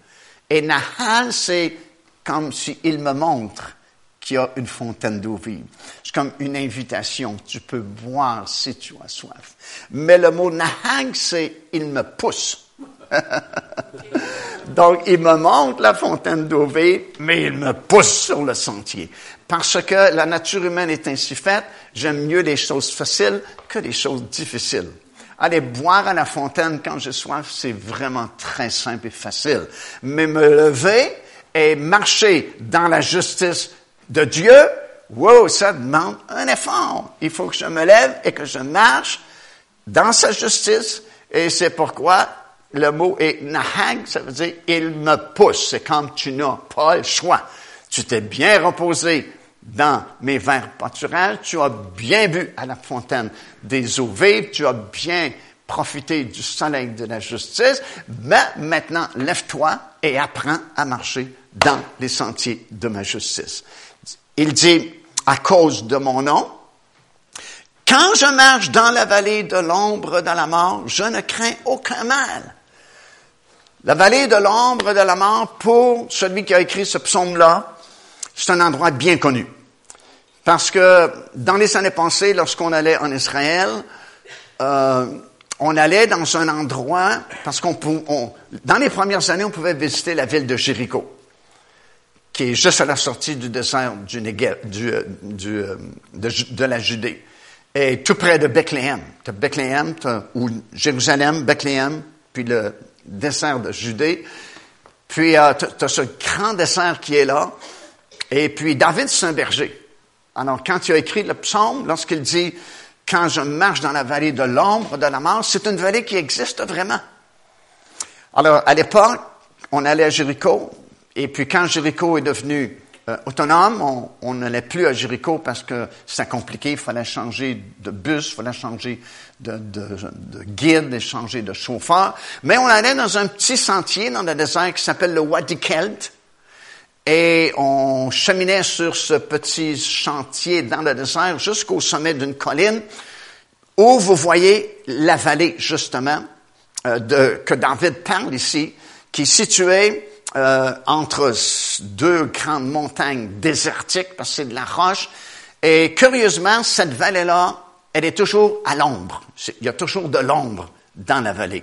Et nahal, c'est comme s'il me montre qu'il y a une fontaine d'eau vive. C'est comme une invitation. Tu peux boire si tu as soif. Mais le mot nahag, c'est il me pousse. [laughs] Donc, il me montre la fontaine d'eau vive, mais il me pousse sur le sentier. Parce que la nature humaine est ainsi faite, j'aime mieux les choses faciles que les choses difficiles. Aller boire à la fontaine quand j'ai soif, c'est vraiment très simple et facile. Mais me lever et marcher dans la justice de Dieu, wow, ça demande un effort. Il faut que je me lève et que je marche dans sa justice. Et c'est pourquoi le mot est nahag, ça veut dire il me pousse. C'est comme tu n'as pas le choix. Tu t'es bien reposé dans mes verres pâturages, tu as bien bu à la fontaine des eaux vives, tu as bien profité du soleil de la justice, mais maintenant lève-toi et apprends à marcher dans les sentiers de ma justice. Il dit, à cause de mon nom, quand je marche dans la vallée de l'ombre de la mort, je ne crains aucun mal. La vallée de l'ombre de la mort, pour celui qui a écrit ce psaume-là, c'est un endroit bien connu. Parce que dans les années passées, lorsqu'on allait en Israël, euh, on allait dans un endroit, parce qu'on dans les premières années, on pouvait visiter la ville de Jéricho, qui est juste à la sortie du désert du, du, euh, du euh, de, la Judée, et tout près de Bethléem. Tu Bethléem, ou Jérusalem, Bethléem, puis le désert de Judée. Puis euh, tu as ce grand désert qui est là. Et puis David, c'est un berger. Alors, quand tu as écrit le psaume, lorsqu'il dit quand je marche dans la vallée de l'ombre de la mort, c'est une vallée qui existe vraiment. Alors, à l'époque, on allait à Jéricho, et puis quand Jéricho est devenu euh, autonome, on n'allait plus à Jéricho parce que c'était compliqué, il fallait changer de bus, il fallait changer de, de, de guide, et changer de chauffeur. Mais on allait dans un petit sentier dans le désert qui s'appelle le Wadi Kelt, et on cheminait sur ce petit chantier dans le désert jusqu'au sommet d'une colline où vous voyez la vallée, justement, euh, que David parle ici, qui est située euh, entre deux grandes montagnes désertiques, parce que c'est de la roche. Et curieusement, cette vallée-là, elle est toujours à l'ombre. Il y a toujours de l'ombre dans la vallée.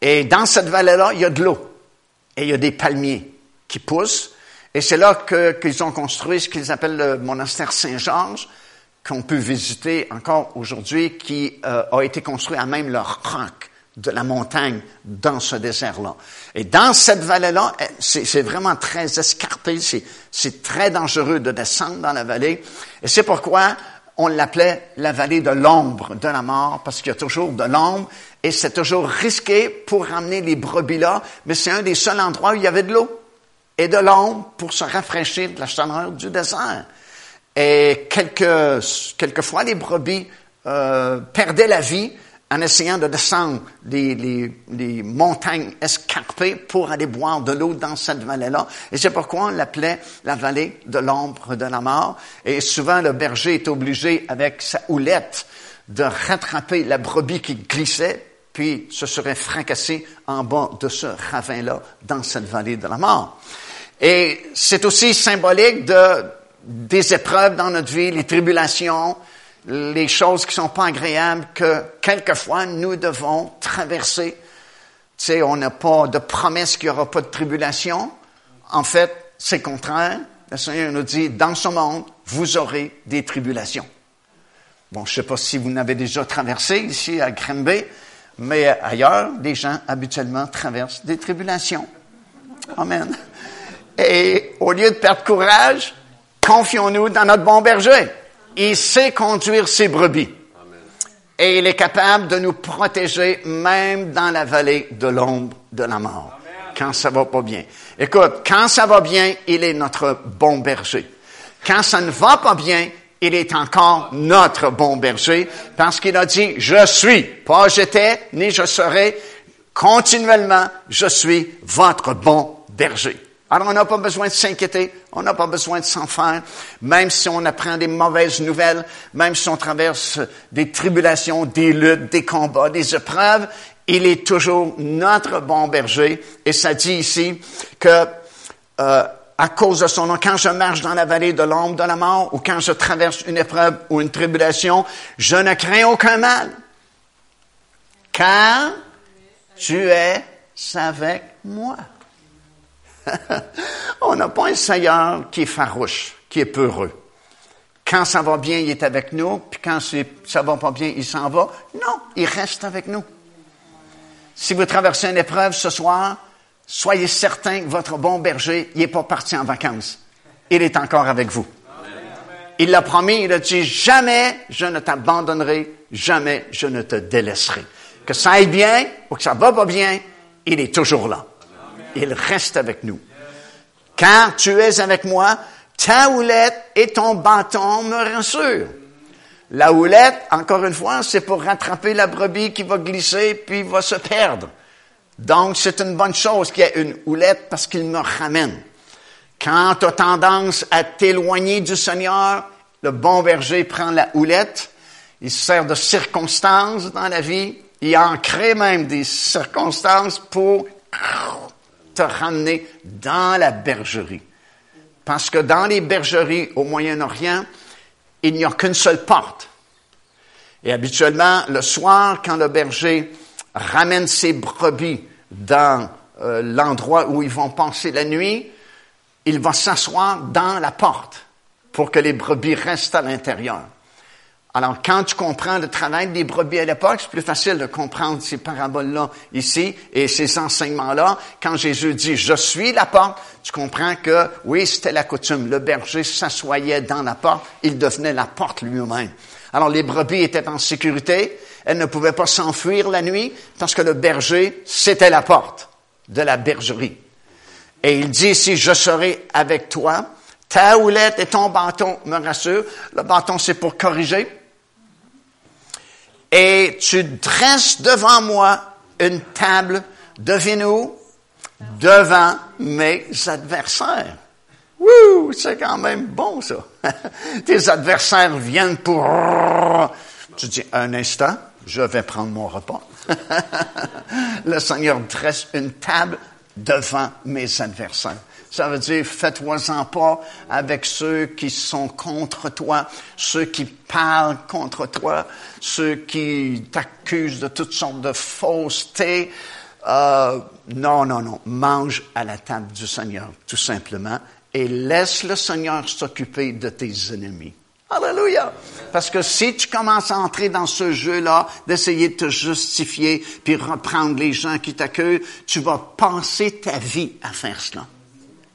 Et dans cette vallée-là, il y a de l'eau. Et il y a des palmiers qui poussent. Et c'est là qu'ils ont construit ce qu'ils appellent le monastère Saint-Georges, qu'on peut visiter encore aujourd'hui, qui euh, a été construit à même le roc de la montagne dans ce désert-là. Et dans cette vallée-là, eh, c'est vraiment très escarpé, c'est très dangereux de descendre dans la vallée. Et c'est pourquoi on l'appelait la vallée de l'ombre de la mort, parce qu'il y a toujours de l'ombre, et c'est toujours risqué pour ramener les brebis là, mais c'est un des seuls endroits où il y avait de l'eau et de l'ombre pour se rafraîchir de la chaleur du désert. Et quelques, quelquefois, les brebis euh, perdaient la vie en essayant de descendre les, montagnes escarpées pour aller boire de l'eau dans cette vallée-là. Et c'est pourquoi on l'appelait la vallée de l'ombre de la mort. Et souvent, le berger est obligé, avec sa houlette, de rattraper la brebis qui glissait, puis se serait fracassé en bas de ce ravin-là dans cette vallée de la mort. Et c'est aussi symbolique de, des épreuves dans notre vie, les tribulations, les choses qui sont pas agréables que quelquefois nous devons traverser. Tu sais, on n'a pas de promesse qu'il n'y aura pas de tribulation. En fait, c'est contraire. Le Seigneur nous dit, dans ce monde, vous aurez des tribulations. Bon, je ne sais pas si vous n'avez déjà traversé ici à Grimby, mais ailleurs, les gens habituellement traversent des tribulations. Amen. Et au lieu de perdre courage, confions-nous dans notre bon berger. Il sait conduire ses brebis. Et il est capable de nous protéger même dans la vallée de l'ombre de la mort. Quand ça va pas bien. Écoute, quand ça va bien, il est notre bon berger. Quand ça ne va pas bien, il est encore notre bon berger parce qu'il a dit, je suis, pas j'étais, ni je serai, continuellement, je suis votre bon berger. Alors, on n'a pas besoin de s'inquiéter, on n'a pas besoin de s'en faire, même si on apprend des mauvaises nouvelles, même si on traverse des tribulations, des luttes, des combats, des épreuves, il est toujours notre bon berger. Et ça dit ici que euh, à cause de son nom, quand je marche dans la vallée de l'ombre de la mort, ou quand je traverse une épreuve ou une tribulation, je ne crains aucun mal. Car tu es avec moi. On n'a pas un Seigneur qui est farouche, qui est peureux. Quand ça va bien, il est avec nous, puis quand ça va pas bien, il s'en va. Non, il reste avec nous. Si vous traversez une épreuve ce soir, soyez certain que votre bon berger, n'est pas parti en vacances. Il est encore avec vous. Il l'a promis, il a dit, jamais je ne t'abandonnerai, jamais je ne te délaisserai. Que ça aille bien ou que ça va pas bien, il est toujours là. Il reste avec nous. Car tu es avec moi, ta houlette et ton bâton me rassurent. La houlette, encore une fois, c'est pour rattraper la brebis qui va glisser puis va se perdre. Donc, c'est une bonne chose qu'il y ait une houlette parce qu'il me ramène. Quand tu as tendance à t'éloigner du Seigneur, le bon berger prend la houlette, il sert de circonstances dans la vie, il en crée même des circonstances pour te ramener dans la bergerie. Parce que dans les bergeries au Moyen-Orient, il n'y a qu'une seule porte. Et habituellement, le soir, quand le berger ramène ses brebis dans euh, l'endroit où ils vont passer la nuit, il va s'asseoir dans la porte pour que les brebis restent à l'intérieur. Alors, quand tu comprends le travail des brebis à l'époque, c'est plus facile de comprendre ces paraboles-là ici et ces enseignements-là. Quand Jésus dit « Je suis la porte », tu comprends que, oui, c'était la coutume. Le berger s'assoyait dans la porte, il devenait la porte lui-même. Alors, les brebis étaient en sécurité, elles ne pouvaient pas s'enfuir la nuit parce que le berger, c'était la porte de la bergerie. Et il dit ici, je serai avec toi. Ta houlette et ton bâton me rassurent. Le bâton, c'est pour corriger. Et tu dresses devant moi une table, devine où? Devant mes adversaires. Wouh, c'est quand même bon ça. [laughs] Tes adversaires viennent pour... Tu dis, un instant, je vais prendre mon repas. [laughs] Le Seigneur dresse une table devant mes adversaires. Ça veut dire, faites-moi-en pas avec ceux qui sont contre toi, ceux qui parlent contre toi, ceux qui t'accusent de toutes sortes de faussetés. Euh, non, non, non. Mange à la table du Seigneur, tout simplement, et laisse le Seigneur s'occuper de tes ennemis. Alléluia. Parce que si tu commences à entrer dans ce jeu-là, d'essayer de te justifier, puis reprendre les gens qui t'accueillent, tu vas passer ta vie à faire cela.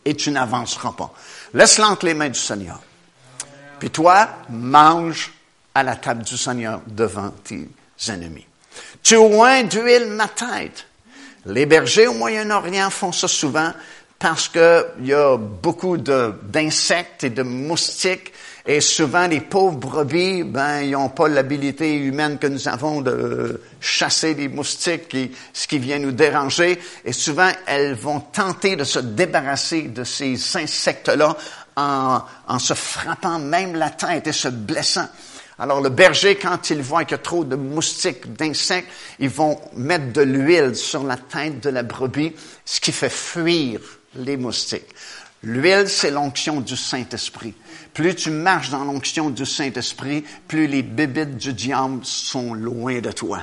Et tu n'avanceras pas. Laisse-le entre les mains du Seigneur. Puis toi, mange à la table du Seigneur devant tes ennemis. Tu oins d'huile ma tête. Les bergers au Moyen-Orient font ça souvent parce qu'il y a beaucoup d'insectes et de moustiques et souvent, les pauvres brebis, ben, ils n'ont pas l'habilité humaine que nous avons de chasser les moustiques, et ce qui vient nous déranger. Et souvent, elles vont tenter de se débarrasser de ces insectes-là en, en se frappant même la tête et se blessant. Alors le berger, quand il voit qu'il y a trop de moustiques, d'insectes, ils vont mettre de l'huile sur la tête de la brebis, ce qui fait fuir les moustiques. L'huile, c'est l'onction du Saint-Esprit. Plus tu marches dans l'onction du Saint-Esprit, plus les bébites du diable sont loin de toi.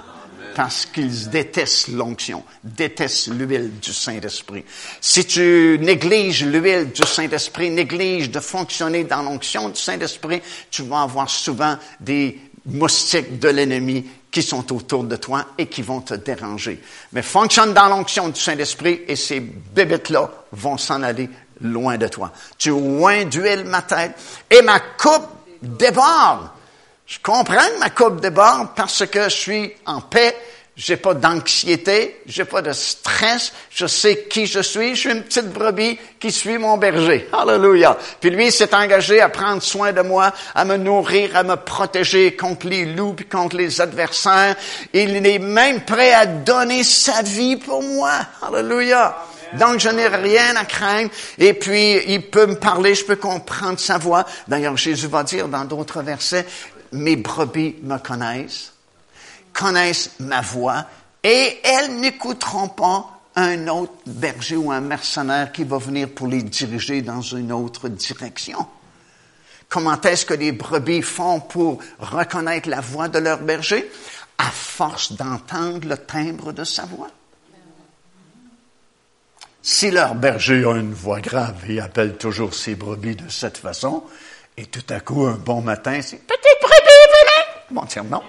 Parce qu'ils détestent l'onction, détestent l'huile du Saint-Esprit. Si tu négliges l'huile du Saint-Esprit, négliges de fonctionner dans l'onction du Saint-Esprit, tu vas avoir souvent des moustiques de l'ennemi qui sont autour de toi et qui vont te déranger. Mais fonctionne dans l'onction du Saint-Esprit et ces bébites-là vont s'en aller loin de toi. Tu oins d'huile ma tête et ma coupe déborde. Je comprends que ma coupe déborde parce que je suis en paix, j'ai pas d'anxiété, j'ai pas de stress, je sais qui je suis, je suis une petite brebis qui suit mon berger. Alléluia. Puis lui s'est engagé à prendre soin de moi, à me nourrir, à me protéger contre les loups contre les adversaires. Il est même prêt à donner sa vie pour moi. Alléluia. Donc, je n'ai rien à craindre. Et puis, il peut me parler, je peux comprendre sa voix. D'ailleurs, Jésus va dire dans d'autres versets, mes brebis me connaissent, connaissent ma voix, et elles n'écouteront pas un autre berger ou un mercenaire qui va venir pour les diriger dans une autre direction. Comment est-ce que les brebis font pour reconnaître la voix de leur berger? À force d'entendre le timbre de sa voix. Si leur berger a une voix grave et appelle toujours ses brebis de cette façon, et tout à coup, un bon matin, c'est Petite brebis, venez! Bon, tiens, non.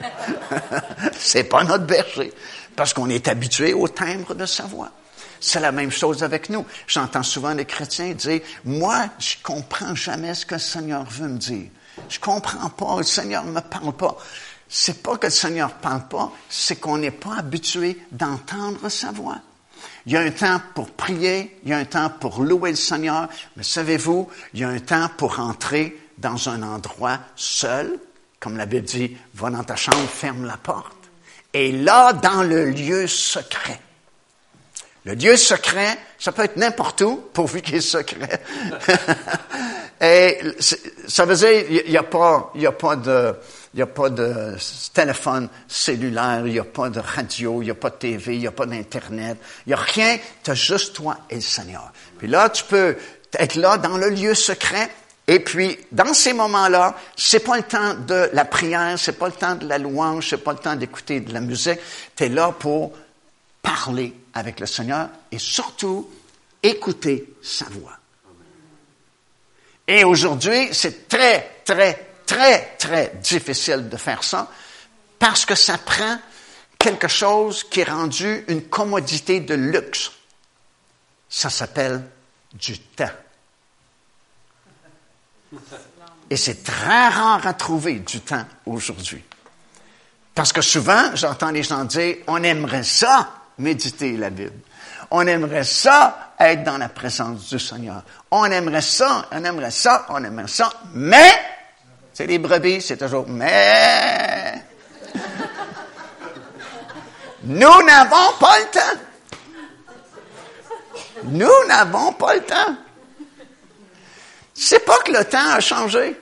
[laughs] c'est pas notre berger. Parce qu'on est habitué au timbre de sa voix. C'est la même chose avec nous. J'entends souvent les chrétiens dire, moi, je comprends jamais ce que le Seigneur veut me dire. Je comprends pas, le Seigneur ne me parle pas. C'est pas que le Seigneur ne parle pas, c'est qu'on n'est pas habitué d'entendre sa voix. Il y a un temps pour prier, il y a un temps pour louer le Seigneur, mais savez-vous, il y a un temps pour entrer dans un endroit seul, comme la Bible dit, va dans ta chambre, ferme la porte. Et là, dans le lieu secret. Le Dieu secret, ça peut être n'importe où, pourvu qu'il est secret. [laughs] Et ça veut dire, il n'y a pas, y a pas de, n'y a pas de téléphone cellulaire, il n'y a pas de radio, il n'y a pas de TV, il n'y a pas d'Internet, il n'y a rien, tu as juste toi et le Seigneur. Puis là, tu peux être là dans le lieu secret, et puis, dans ces moments-là, c'est pas le temps de la prière, c'est pas le temps de la louange, c'est pas le temps d'écouter de la musique. Tu es là pour parler avec le Seigneur et surtout écouter sa voix. Et aujourd'hui, c'est très, très, très, très difficile de faire ça parce que ça prend quelque chose qui est rendu une commodité de luxe. Ça s'appelle du temps. Et c'est très rare à trouver du temps aujourd'hui. Parce que souvent, j'entends les gens dire, on aimerait ça, méditer la Bible. On aimerait ça, être dans la présence du Seigneur. On aimerait ça, on aimerait ça, on aimerait ça, mais, c'est les brebis, c'est toujours mais. Nous n'avons pas le temps. Nous n'avons pas le temps. C'est pas que le temps a changé.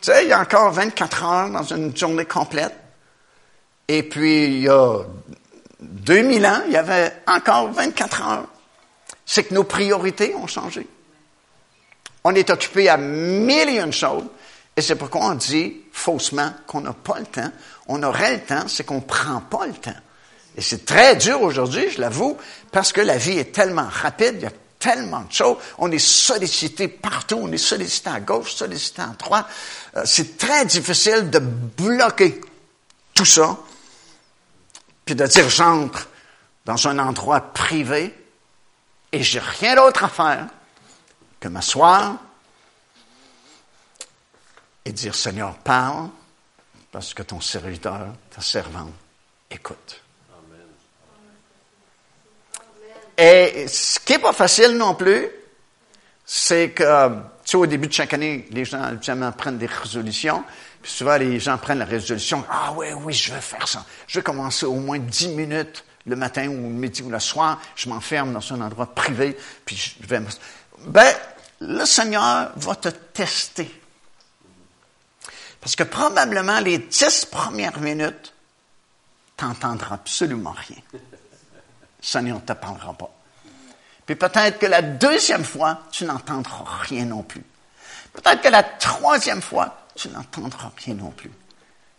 Tu sais, il y a encore 24 heures dans une journée complète. Et puis, il y a 2000 ans, il y avait encore 24 heures. C'est que nos priorités ont changé. On est occupé à mille et une choses. Et c'est pourquoi on dit faussement qu'on n'a pas le temps. On aurait le temps, c'est qu'on ne prend pas le temps. Et c'est très dur aujourd'hui, je l'avoue, parce que la vie est tellement rapide, il y a tellement de choses. On est sollicité partout. On est sollicité à gauche, sollicité à droite. Euh, c'est très difficile de bloquer tout ça, puis de dire j'entre dans un endroit privé et j'ai rien d'autre à faire que m'asseoir et dire Seigneur, parle parce que ton serviteur, ta servante, écoute. Et ce qui n'est pas facile non plus, c'est que, tu sais, au début de chaque année, les gens habituellement prennent des résolutions. Puis souvent, les gens prennent la résolution. Ah oui, oui, je vais faire ça. Je vais commencer au moins dix minutes le matin ou le midi ou le soir. Je m'enferme dans un endroit privé. Puis je vais. Ben, le Seigneur va te tester. Parce que probablement les dix premières minutes, tu n'entendras absolument rien. Seigneur ne te parlera pas. Puis peut-être que la deuxième fois, tu n'entendras rien non plus. Peut-être que la troisième fois, tu n'entendras rien non plus.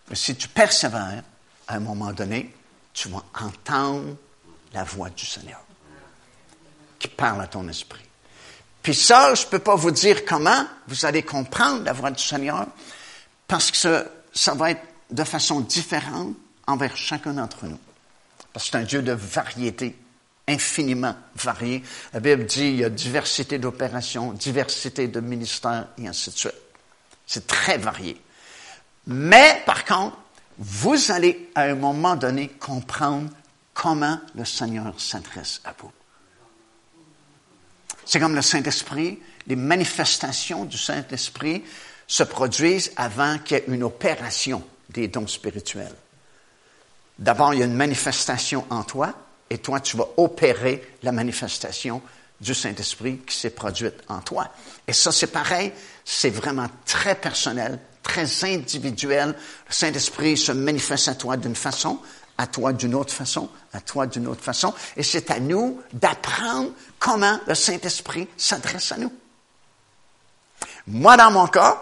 Mais si tu persévères, à un moment donné, tu vas entendre la voix du Seigneur qui parle à ton esprit. Puis ça, je ne peux pas vous dire comment vous allez comprendre la voix du Seigneur, parce que ça va être de façon différente envers chacun d'entre nous. Parce que c'est un Dieu de variété, infiniment varié. La Bible dit il y a diversité d'opérations, diversité de ministères, et ainsi de suite. C'est très varié. Mais, par contre, vous allez à un moment donné comprendre comment le Seigneur s'adresse à vous. C'est comme le Saint-Esprit, les manifestations du Saint-Esprit se produisent avant qu'il y ait une opération des dons spirituels. D'abord, il y a une manifestation en toi, et toi, tu vas opérer la manifestation du Saint-Esprit qui s'est produite en toi. Et ça, c'est pareil, c'est vraiment très personnel, très individuel. Le Saint-Esprit se manifeste à toi d'une façon, à toi d'une autre façon, à toi d'une autre façon. Et c'est à nous d'apprendre comment le Saint-Esprit s'adresse à nous. Moi, dans mon cas,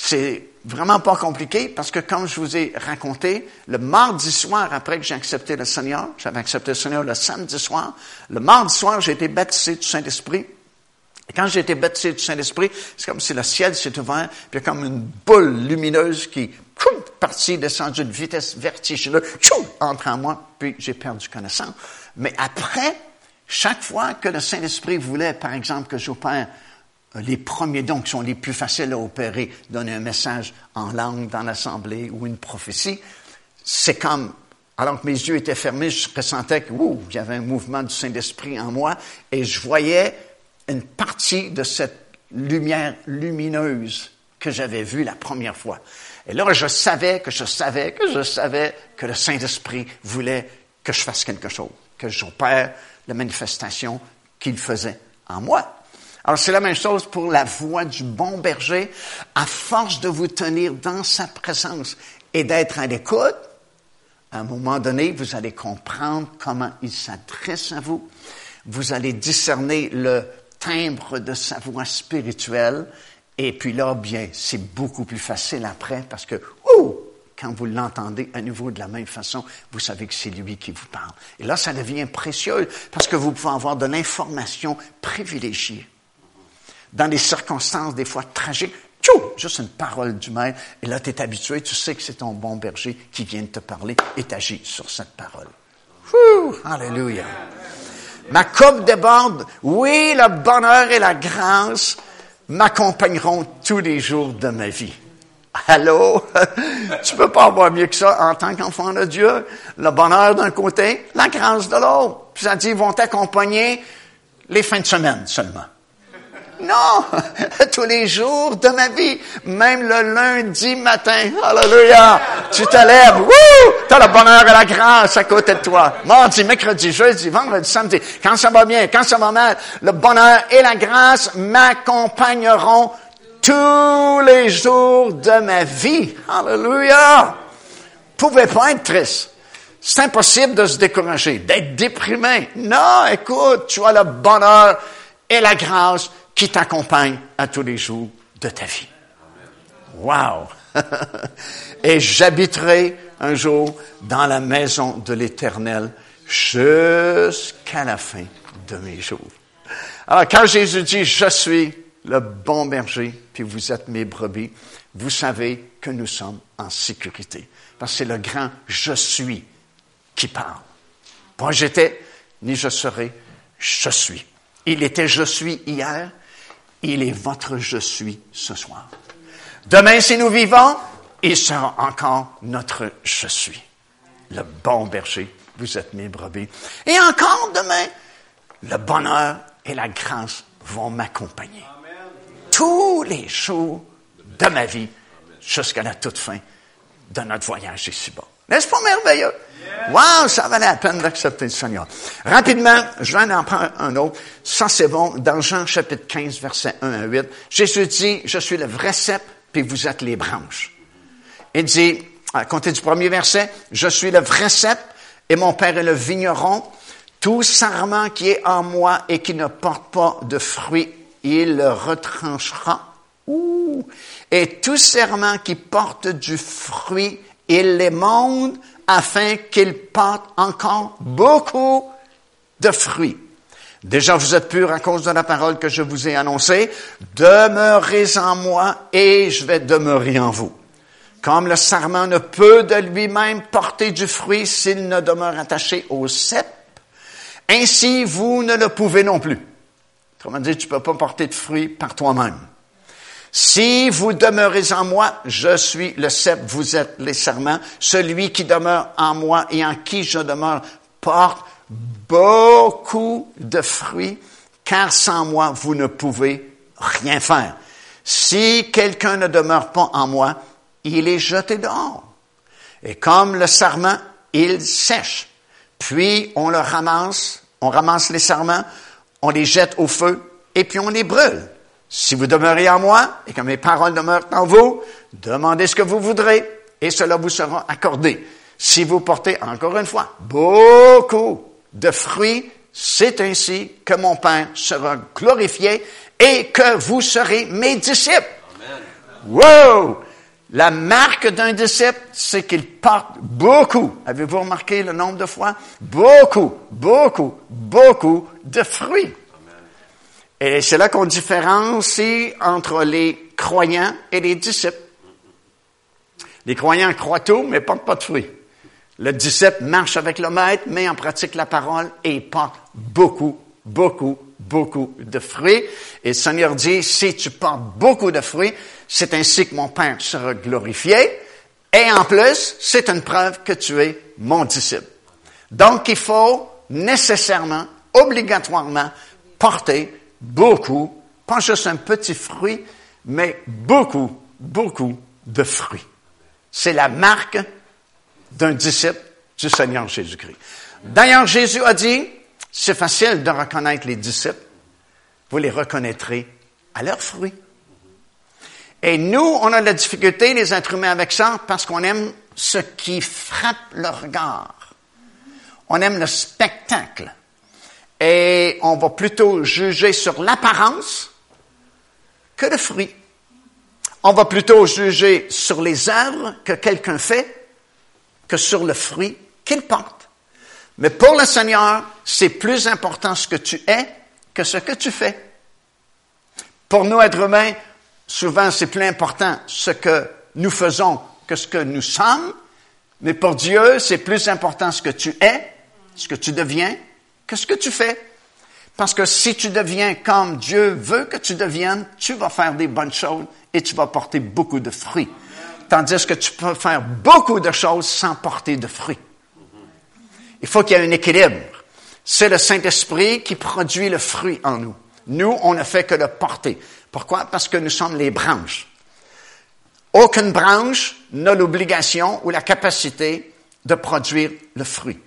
c'est vraiment pas compliqué parce que comme je vous ai raconté, le mardi soir après que j'ai accepté le Seigneur, j'avais accepté le Seigneur le samedi soir, le mardi soir, j'ai été baptisé du Saint-Esprit. Et quand j'ai été baptisé du Saint-Esprit, c'est comme si le ciel s'est ouvert, puis comme une boule lumineuse qui, tchoum, partie, descendue d'une vitesse vertigineuse, tchoum, entre en moi, puis j'ai perdu connaissance. Mais après, chaque fois que le Saint-Esprit voulait, par exemple, que j'opère les premiers dons qui sont les plus faciles à opérer, donner un message en langue dans l'assemblée ou une prophétie, c'est comme, alors que mes yeux étaient fermés, je ressentais qu'il y avait un mouvement du Saint-Esprit en moi et je voyais une partie de cette lumière lumineuse que j'avais vue la première fois. Et là, je savais que je savais que je savais que le Saint-Esprit voulait que je fasse quelque chose, que j'opère la manifestation qu'il faisait en moi. Alors c'est la même chose pour la voix du bon berger. À force de vous tenir dans sa présence et d'être à l'écoute, à un moment donné, vous allez comprendre comment il s'adresse à vous. Vous allez discerner le timbre de sa voix spirituelle. Et puis là, bien, c'est beaucoup plus facile après parce que, ouh, quand vous l'entendez à nouveau de la même façon, vous savez que c'est lui qui vous parle. Et là, ça devient précieux parce que vous pouvez avoir de l'information privilégiée dans des circonstances des fois tragiques, tchou, juste une parole du maître, et là tu es habitué, tu sais que c'est ton bon berger qui vient de te parler et t'agis sur cette parole. Ouh, alléluia. Ma coupe déborde, oui, le bonheur et la grâce m'accompagneront tous les jours de ma vie. Allô? [laughs] tu peux pas avoir mieux que ça en tant qu'enfant de Dieu. Le bonheur d'un côté, la grâce de l'autre. Puis ça dit, ils vont t'accompagner les fins de semaine seulement. Non, [laughs] tous les jours de ma vie, même le lundi matin. Alléluia. Tu te lèves, tu as le bonheur et la grâce à côté de toi. Mardi, mercredi, jeudi, vendredi, samedi, quand ça va bien, quand ça va mal, le bonheur et la grâce m'accompagneront tous les jours de ma vie. Alléluia. Pouvez pas être triste. C'est impossible de se décourager, d'être déprimé. Non, écoute, tu as le bonheur et la grâce qui t'accompagne à tous les jours de ta vie. Wow! [laughs] Et j'habiterai un jour dans la maison de l'Éternel jusqu'à la fin de mes jours. Alors, quand Jésus dit, je suis le bon berger, puis vous êtes mes brebis, vous savez que nous sommes en sécurité. Parce que c'est le grand je suis qui parle. Moi j'étais, ni je serai, je suis. Il était je suis hier, il est votre je suis ce soir. Demain, si nous vivons, il sera encore notre je suis. Le bon berger, vous êtes mes brebis. Et encore demain, le bonheur et la grâce vont m'accompagner. Tous les jours de ma vie jusqu'à la toute fin de notre voyage ici-bas. N'est-ce pas merveilleux? Wow, ça valait la peine d'accepter le Seigneur. Rapidement, je vais en prendre un autre. Ça, c'est bon. Dans Jean chapitre 15, versets 1 à 8, Jésus dit, je suis le vrai cep, puis vous êtes les branches. Il dit, à compter du premier verset, je suis le vrai cep, et mon Père est le vigneron. Tout sarment qui est en moi et qui ne porte pas de fruits, il le retranchera. Ouh. Et tout serment qui porte du fruit, il les monte afin qu'il porte encore beaucoup de fruits. Déjà, vous êtes purs à cause de la parole que je vous ai annoncée. Demeurez en moi et je vais demeurer en vous. Comme le sarment ne peut de lui-même porter du fruit s'il ne demeure attaché au cep, ainsi vous ne le pouvez non plus. Autrement dit, tu ne peux pas porter de fruit par toi-même. Si vous demeurez en moi, je suis le cep, vous êtes les serments. Celui qui demeure en moi et en qui je demeure porte beaucoup de fruits, car sans moi, vous ne pouvez rien faire. Si quelqu'un ne demeure pas en moi, il est jeté dehors. Et comme le sarment, il sèche. Puis on le ramasse, on ramasse les sarments, on les jette au feu, et puis on les brûle. Si vous demeurez en moi et que mes paroles demeurent en vous, demandez ce que vous voudrez et cela vous sera accordé. Si vous portez, encore une fois, beaucoup de fruits, c'est ainsi que mon Père sera glorifié et que vous serez mes disciples. Wow! La marque d'un disciple, c'est qu'il porte beaucoup. Avez-vous remarqué le nombre de fois? Beaucoup, beaucoup, beaucoup de fruits. Et c'est là qu'on différencie entre les croyants et les disciples. Les croyants croient tout, mais portent pas de fruits. Le disciple marche avec le maître, met en pratique la parole et porte beaucoup, beaucoup, beaucoup de fruits. Et le Seigneur dit, si tu portes beaucoup de fruits, c'est ainsi que mon Père sera glorifié. Et en plus, c'est une preuve que tu es mon disciple. Donc, il faut nécessairement, obligatoirement, porter beaucoup, pas juste un petit fruit, mais beaucoup, beaucoup de fruits. C'est la marque d'un disciple du Seigneur Jésus-Christ. D'ailleurs, Jésus a dit, c'est facile de reconnaître les disciples. Vous les reconnaîtrez à leurs fruits. Et nous, on a la difficulté, les êtres humains, avec ça, parce qu'on aime ce qui frappe le regard. On aime le spectacle. Et on va plutôt juger sur l'apparence que le fruit. On va plutôt juger sur les œuvres que quelqu'un fait que sur le fruit qu'il porte. Mais pour le Seigneur, c'est plus important ce que tu es que ce que tu fais. Pour nous, êtres humains, souvent c'est plus important ce que nous faisons que ce que nous sommes, mais pour Dieu, c'est plus important ce que tu es, ce que tu deviens, que ce que tu fais? Parce que si tu deviens comme Dieu veut que tu deviennes, tu vas faire des bonnes choses et tu vas porter beaucoup de fruits. Tandis que tu peux faire beaucoup de choses sans porter de fruits. Il faut qu'il y ait un équilibre. C'est le Saint-Esprit qui produit le fruit en nous. Nous, on ne fait que le porter. Pourquoi? Parce que nous sommes les branches. Aucune branche n'a l'obligation ou la capacité de produire le fruit.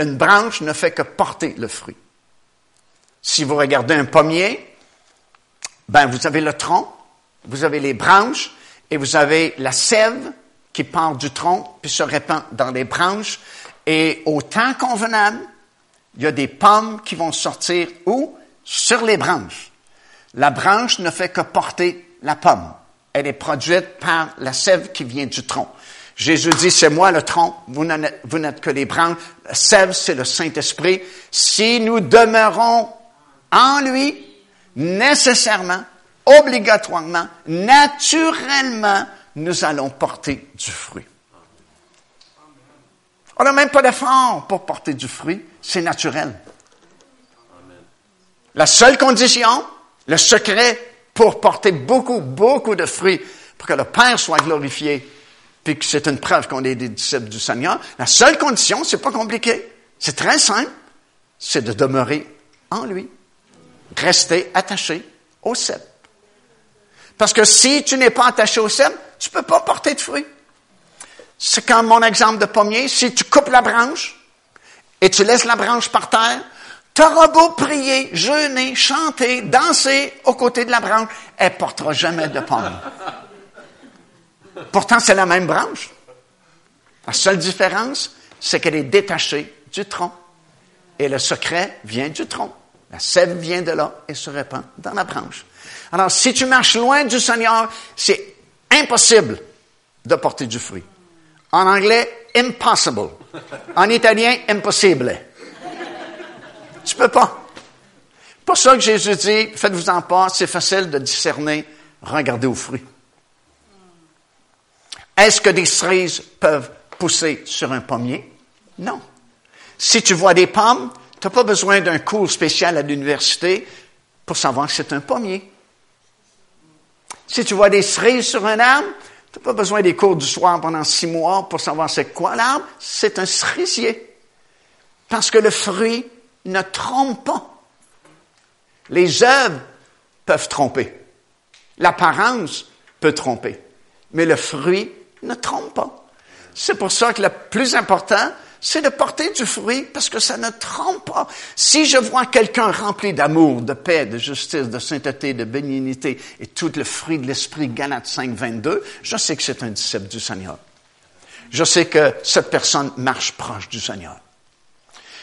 Une branche ne fait que porter le fruit. Si vous regardez un pommier, ben vous avez le tronc, vous avez les branches et vous avez la sève qui part du tronc puis se répand dans les branches. Et au temps convenable, il y a des pommes qui vont sortir où? Sur les branches. La branche ne fait que porter la pomme. Elle est produite par la sève qui vient du tronc. Jésus dit, c'est moi le tronc, vous n'êtes que les branches. La sève, c'est le Saint-Esprit. Si nous demeurons en lui, nécessairement, obligatoirement, naturellement, nous allons porter du fruit. On n'a même pas d'effort pour porter du fruit, c'est naturel. La seule condition, le secret pour porter beaucoup, beaucoup de fruits, pour que le Père soit glorifié, puis que c'est une preuve qu'on est des disciples du Seigneur, la seule condition, c'est pas compliqué, c'est très simple, c'est de demeurer en lui. Rester attaché au cep. Parce que si tu n'es pas attaché au cep, tu peux pas porter de fruits. C'est comme mon exemple de pommier. Si tu coupes la branche et tu laisses la branche par terre, tu auras beau prier, jeûner, chanter, danser aux côtés de la branche, elle portera jamais de pommes. Pourtant, c'est la même branche. La seule différence, c'est qu'elle est détachée du tronc. Et le secret vient du tronc. La sève vient de là et se répand dans la branche. Alors, si tu marches loin du Seigneur, c'est impossible de porter du fruit. En anglais, impossible. En italien, impossible. Tu peux pas. Pour ça que Jésus dit, faites-vous en part, c'est facile de discerner, regardez aux fruits. Est-ce que des cerises peuvent pousser sur un pommier? Non. Si tu vois des pommes, tu n'as pas besoin d'un cours spécial à l'université pour savoir que c'est un pommier. Si tu vois des cerises sur un arbre, tu n'as pas besoin des cours du soir pendant six mois pour savoir c'est quoi l'arbre. C'est un cerisier. Parce que le fruit ne trompe pas. Les œuvres peuvent tromper. L'apparence peut tromper. Mais le fruit ne trompe pas. C'est pour ça que le plus important, c'est de porter du fruit parce que ça ne trompe pas. Si je vois quelqu'un rempli d'amour, de paix, de justice, de sainteté, de bénignité et tout le fruit de l'esprit, Galates 5, 22, je sais que c'est un disciple du Seigneur. Je sais que cette personne marche proche du Seigneur.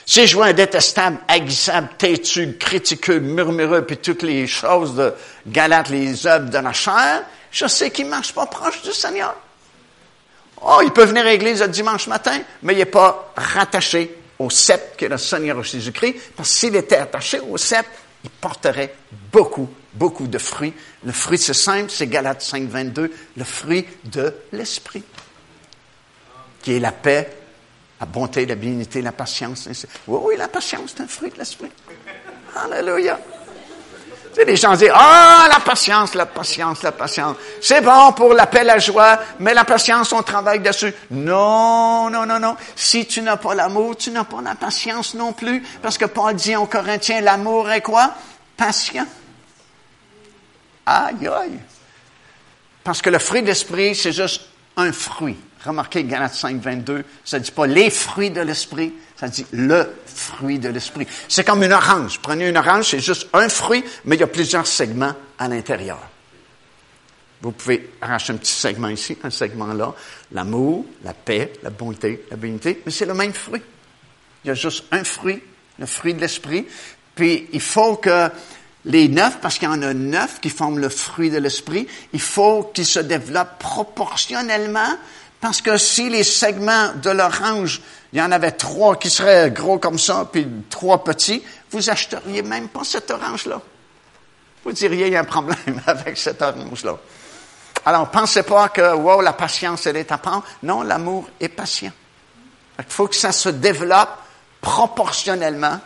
Si je vois un détestable, aguissable, têtu, critiqueux, murmureux, puis toutes les choses de Galates, les œuvres de la chair, Je sais qu'il marche pas proche du Seigneur. Oh, il peut venir à l'église le dimanche matin, mais il n'est pas rattaché au sceptre que le Seigneur Jésus-Christ, parce que s'il était attaché au sceptre, il porterait beaucoup, beaucoup de fruits. Le fruit, c'est simple, c'est Galates 5, 22, le fruit de l'esprit, qui est la paix, la bonté, la bénignité, la patience. Oui, oui, la patience, c'est un fruit de l'esprit. Alléluia. Tu les gens disent, ah, la patience, la patience, la patience. C'est bon pour la paix, la joie, mais la patience, on travaille dessus. Non, non, non, non. Si tu n'as pas l'amour, tu n'as pas la patience non plus. Parce que Paul dit aux Corinthiens, l'amour est quoi? Patient. Aïe, aïe. Parce que le fruit d'esprit, c'est juste un fruit. Remarquez Galates 5, 22, ça ne dit pas les fruits de l'esprit, ça dit le fruit de l'esprit. C'est comme une orange. Prenez une orange, c'est juste un fruit, mais il y a plusieurs segments à l'intérieur. Vous pouvez arracher un petit segment ici, un segment là. L'amour, la paix, la bonté, la bénité, mais c'est le même fruit. Il y a juste un fruit, le fruit de l'esprit. Puis il faut que les neuf, parce qu'il y en a neuf qui forment le fruit de l'esprit, il faut qu'ils se développent proportionnellement parce que si les segments de l'orange, il y en avait trois qui seraient gros comme ça, puis trois petits, vous acheteriez même pas cette orange-là. Vous diriez, il y a un problème [laughs] avec cette orange-là. Alors, pensez pas que, wow, la patience, elle est à part. Non, l'amour est patient. Il faut que ça se développe proportionnellement.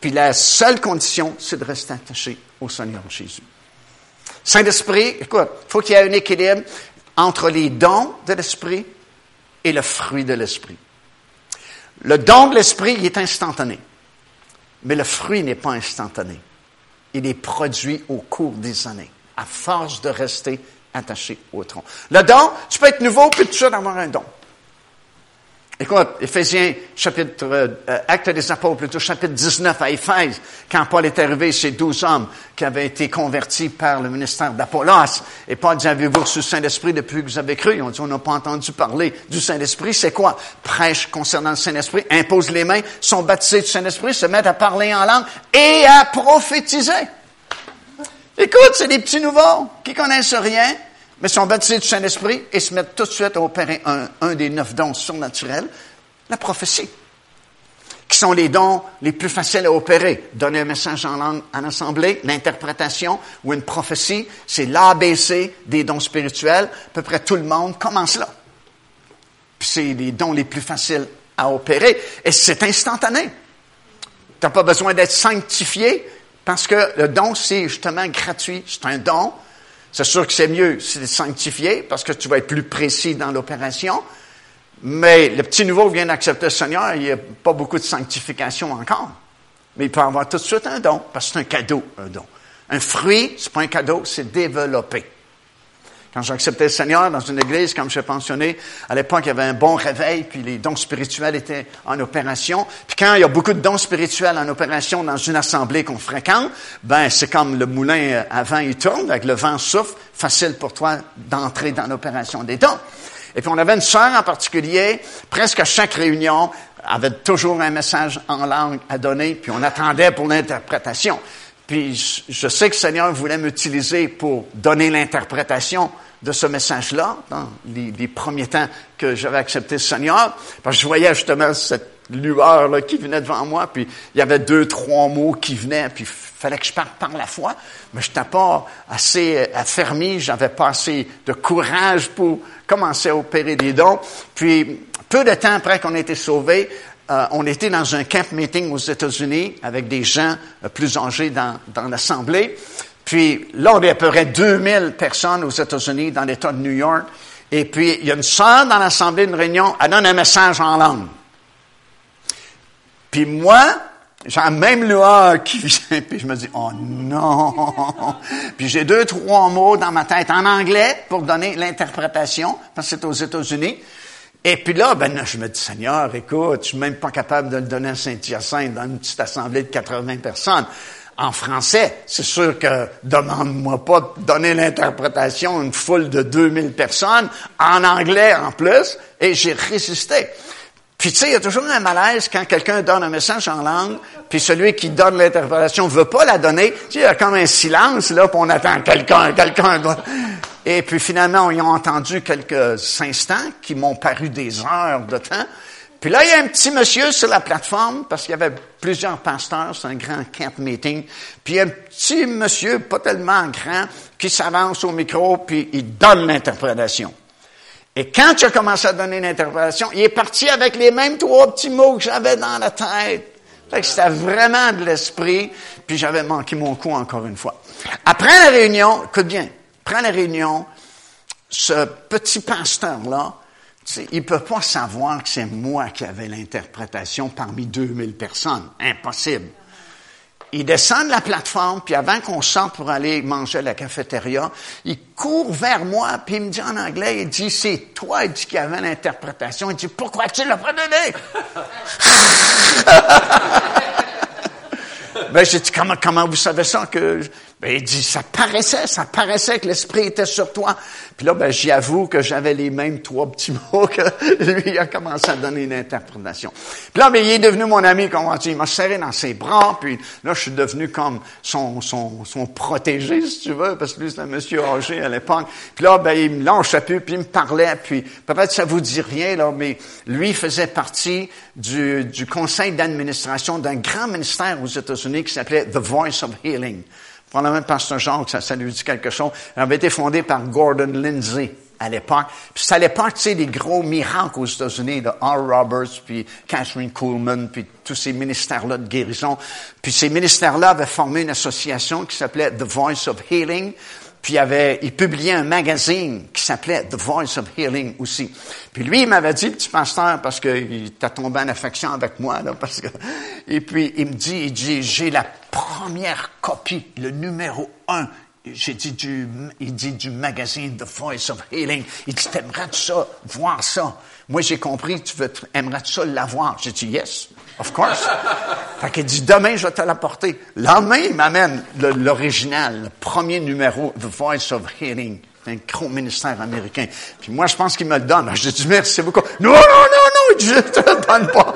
Puis la seule condition, c'est de rester attaché au Seigneur Jésus. Saint-Esprit, écoute, il faut qu'il y ait un équilibre entre les dons de l'Esprit et le fruit de l'Esprit. Le don de l'Esprit, est instantané, mais le fruit n'est pas instantané. Il est produit au cours des années, à force de rester attaché au tronc. Le don, tu peux être nouveau, puis de suite avoir un don. Écoute, Éphésiens, chapitre, euh, Acte des Apôtres, plutôt chapitre 19 à Éphèse, quand Paul est arrivé, ces douze hommes qui avaient été convertis par le ministère d'Apollos, et Paul dit, avez-vous reçu le Saint-Esprit depuis que vous avez cru? On dit, on n'a pas entendu parler du Saint-Esprit. C'est quoi? Prêche concernant le Saint-Esprit, impose les mains, sont baptisés du Saint-Esprit, se mettent à parler en langue et à prophétiser. Écoute, c'est des petits nouveaux qui connaissent rien, mais sont baptisés du Saint-Esprit et se mettent tout de suite à opérer un, des neuf dons surnaturels, la prophétie, qui sont les dons les plus faciles à opérer. Donner un message en langue en assemblée, l'interprétation ou une prophétie, c'est l'ABC des dons spirituels. À peu près tout le monde commence là. Puis c'est les dons les plus faciles à opérer et c'est instantané. Tu n'as pas besoin d'être sanctifié parce que le don, c'est justement gratuit. C'est un don c'est sûr que c'est mieux, c'est sanctifié, parce que tu vas être plus précis dans l'opération. Mais le petit nouveau vient d'accepter le Seigneur, il n'y a pas beaucoup de sanctification encore. Mais il peut avoir tout de suite un don, parce que c'est un cadeau, un don. Un fruit, c'est pas un cadeau, c'est développé. Quand j'ai accepté le Seigneur dans une église, comme je l'ai mentionné, à l'époque, il y avait un bon réveil, puis les dons spirituels étaient en opération. Puis quand il y a beaucoup de dons spirituels en opération dans une assemblée qu'on fréquente, ben c'est comme le moulin à vent, il tourne, avec le vent souffle, facile pour toi d'entrer dans l'opération des dons. Et puis on avait une sœur en particulier, presque à chaque réunion, avait toujours un message en langue à donner, puis on attendait pour l'interprétation. Puis je sais que le Seigneur voulait m'utiliser pour donner l'interprétation de ce message-là, dans les, premiers temps que j'avais accepté le Seigneur, parce que je voyais justement cette lueur là, qui venait devant moi, puis il y avait deux, trois mots qui venaient, puis il fallait que je parte par la foi, mais je n'étais pas assez affermi, j'avais pas assez de courage pour commencer à opérer des dons. Puis, peu de temps après qu'on ait été sauvés, euh, on était dans un camp meeting aux États-Unis avec des gens euh, plus âgés dans, l'Assemblée. Puis là, on est à peu près 2000 personnes aux États-Unis, dans l'État de New York. Et puis, il y a une sœur dans l'Assemblée d'une réunion, elle donne un message en langue. Puis moi, j'ai un même lueur qui [laughs] vient, puis je me dis, oh non! [laughs] Puis j'ai deux, trois mots dans ma tête en anglais pour donner l'interprétation, parce que c'est aux États-Unis. Et puis là, ben, je me dis, Seigneur, écoute, je suis même pas capable de le donner à Saint-Hyacinthe dans une petite assemblée de 80 personnes. En français, c'est sûr que demande-moi pas de donner l'interprétation à une foule de 2000 personnes, en anglais en plus, et j'ai résisté. Puis tu sais, il y a toujours un malaise quand quelqu'un donne un message en langue, puis celui qui donne l'interprétation veut pas la donner. Tu sais, il y a comme un silence là, puis on attend quelqu'un, quelqu'un. Et puis finalement, ils ont entendu quelques instants qui m'ont paru des heures de temps. Puis là, il y a un petit monsieur sur la plateforme, parce qu'il y avait plusieurs pasteurs, c'est un grand camp meeting. Puis il y a un petit monsieur, pas tellement grand, qui s'avance au micro, puis il donne l'interprétation. Et quand tu as commencé à donner l'interprétation, il est parti avec les mêmes trois petits mots que j'avais dans la tête. Fait que c'était vraiment de l'esprit, puis j'avais manqué mon coup encore une fois. Après la réunion, écoute bien, après la réunion, ce petit pasteur-là, il ne peut pas savoir que c'est moi qui avais l'interprétation parmi 2000 personnes. Impossible. Il descend de la plateforme, puis avant qu'on sorte pour aller manger à la cafétéria, il court vers moi, puis il me dit en anglais, il dit, c'est toi, il dit, l'interprétation. Il dit, pourquoi tu l'as pas donné? [laughs] ben, j'ai dit, comment, comment vous savez ça que, ben, il dit, ça paraissait, ça paraissait que l'Esprit était sur toi. Puis là, ben, j'y avoue que j'avais les mêmes trois petits [laughs] mots que lui a commencé à donner une interprétation. Puis là, ben, il est devenu mon ami, comment il m'a serré dans ses bras, puis là, je suis devenu comme son, son, son protégé, si tu veux, parce que lui, c'était un monsieur âgé à l'époque. Puis là, ben, il me lâchait plus, puis il me parlait, puis peut-être ça vous dit rien, là, mais lui faisait partie du, du conseil d'administration d'un grand ministère aux États-Unis qui s'appelait The Voice of Healing. Probablement Pasteur Jacques, ça, ça lui dit quelque chose. Il avait été fondé par Gordon Lindsay à l'époque. Puis à l'époque, tu sais, des gros miracles aux États-Unis, de R. Roberts, puis Catherine Kuhlman, puis tous ces ministères-là de guérison. Puis ces ministères-là avaient formé une association qui s'appelait The Voice of Healing. Puis il, avait, il publiait un magazine qui s'appelait The Voice of Healing aussi. Puis lui, il m'avait dit, petit pasteur, parce qu'il t'a tombé en affection avec moi, là, parce que, et puis il me dit, il dit, j'ai la première copie, le numéro un j'ai dit du, il dit du magazine The Voice of Healing. Il dit, t'aimerais ça, voir ça? Moi, j'ai compris, tu veux, aimerais ça l'avoir? J'ai dit, yes, of course. fait qu'il dit, demain, je vais te l'apporter. Le lendemain, il m'amène l'original, le premier numéro, The Voice of Healing. un gros ministère américain. Puis moi, je pense qu'il me le donne. J'ai dit, merci beaucoup. Non, non, non, non, je te le donne pas.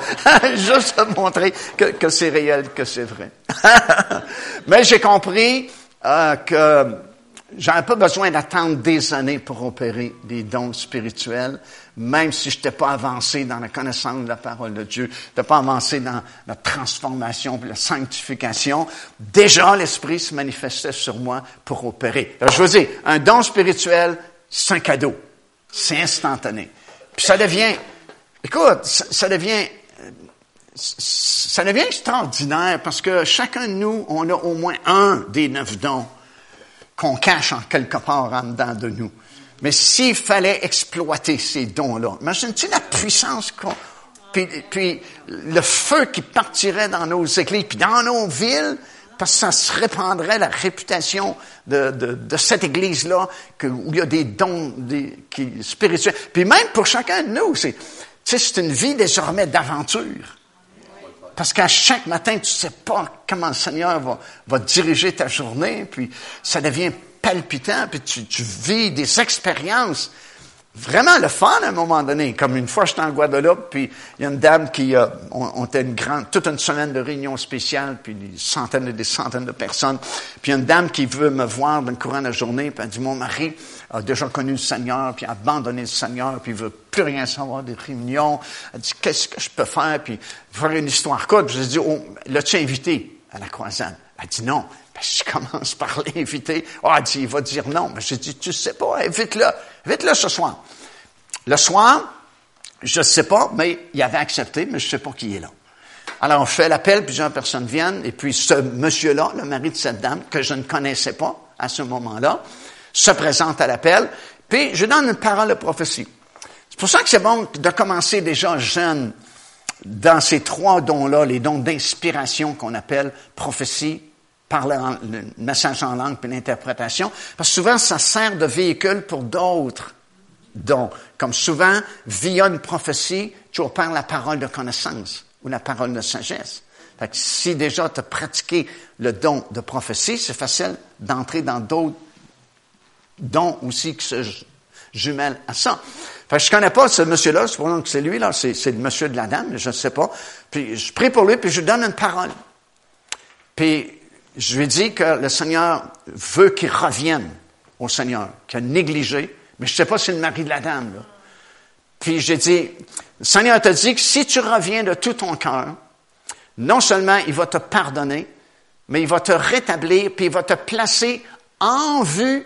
[laughs] Juste te montrer que, que c'est réel, que c'est vrai. [laughs] Mais j'ai compris euh, que j'avais pas besoin d'attendre des années pour opérer des dons spirituels, même si je n'étais pas avancé dans la connaissance de la parole de Dieu, je pas avancé dans la transformation, la sanctification. Déjà, l'Esprit se manifestait sur moi pour opérer. Je veux dire, un don spirituel, c'est un cadeau. C'est instantané. Puis ça devient, écoute, ça, ça devient ça devient extraordinaire parce que chacun de nous, on a au moins un des neuf dons qu'on cache en quelque part en dedans de nous. Mais s'il fallait exploiter ces dons-là, imagine-tu la puissance qu'on... Puis, puis, le feu qui partirait dans nos églises, puis dans nos villes, parce que ça se répandrait la réputation de, de, de cette église-là, où il y a des dons des, qui, spirituels. Puis même pour chacun de nous, c'est, c'est une vie désormais d'aventure. Parce qu'à chaque matin, tu ne sais pas comment le Seigneur va, va, diriger ta journée, puis ça devient palpitant, puis tu, vis des expériences vraiment le fun à un moment donné. Comme une fois, j'étais en Guadeloupe, puis il y a une dame qui, euh, on, on était une grande, toute une semaine de réunion spéciale, puis des centaines et des centaines de personnes. Puis a une dame qui veut me voir dans le courant de la journée, puis elle dit, mon mari a déjà connu le Seigneur, puis a abandonné le Seigneur, puis il veut plus rien savoir des réunions. Elle dit, qu'est-ce que je peux faire, puis faire une histoire courte. Je lui ai dit, oh, l'as-tu invité? À la croisade? Elle dit non. Ben, je commence par [laughs] l'inviter. Ah, elle dit, il va dire non. Mais j'ai dit, tu sais pas, invite-le. Invite-le ce soir. Le soir, je ne sais pas, mais il avait accepté, mais je ne sais pas qui est là. Alors, on fait l'appel, plusieurs personnes viennent, et puis ce monsieur-là, le mari de cette dame, que je ne connaissais pas à ce moment-là, se présente à l'appel, puis je donne une parole de prophétie. C'est pour ça que c'est bon de commencer déjà jeune dans ces trois dons-là, les dons d'inspiration qu'on appelle prophétie, parler le message en langue puis l'interprétation, parce que souvent ça sert de véhicule pour d'autres dons. Comme souvent, via une prophétie, tu opères la parole de connaissance ou la parole de sagesse. Fait que si déjà tu as pratiqué le don de prophétie, c'est facile d'entrer dans d'autres dons aussi qui se jumellent à ça. Fait que je connais pas ce monsieur-là, supposons que c'est lui, là, c'est, le monsieur de la dame, je ne sais pas. Puis je prie pour lui, puis je lui donne une parole. Puis je lui dis que le Seigneur veut qu'il revienne au Seigneur, qui a négligé, mais je ne sais pas si c'est le mari de la dame. Là. Puis j'ai dit, le Seigneur t'a dit que si tu reviens de tout ton cœur, non seulement il va te pardonner, mais il va te rétablir, puis il va te placer en vue,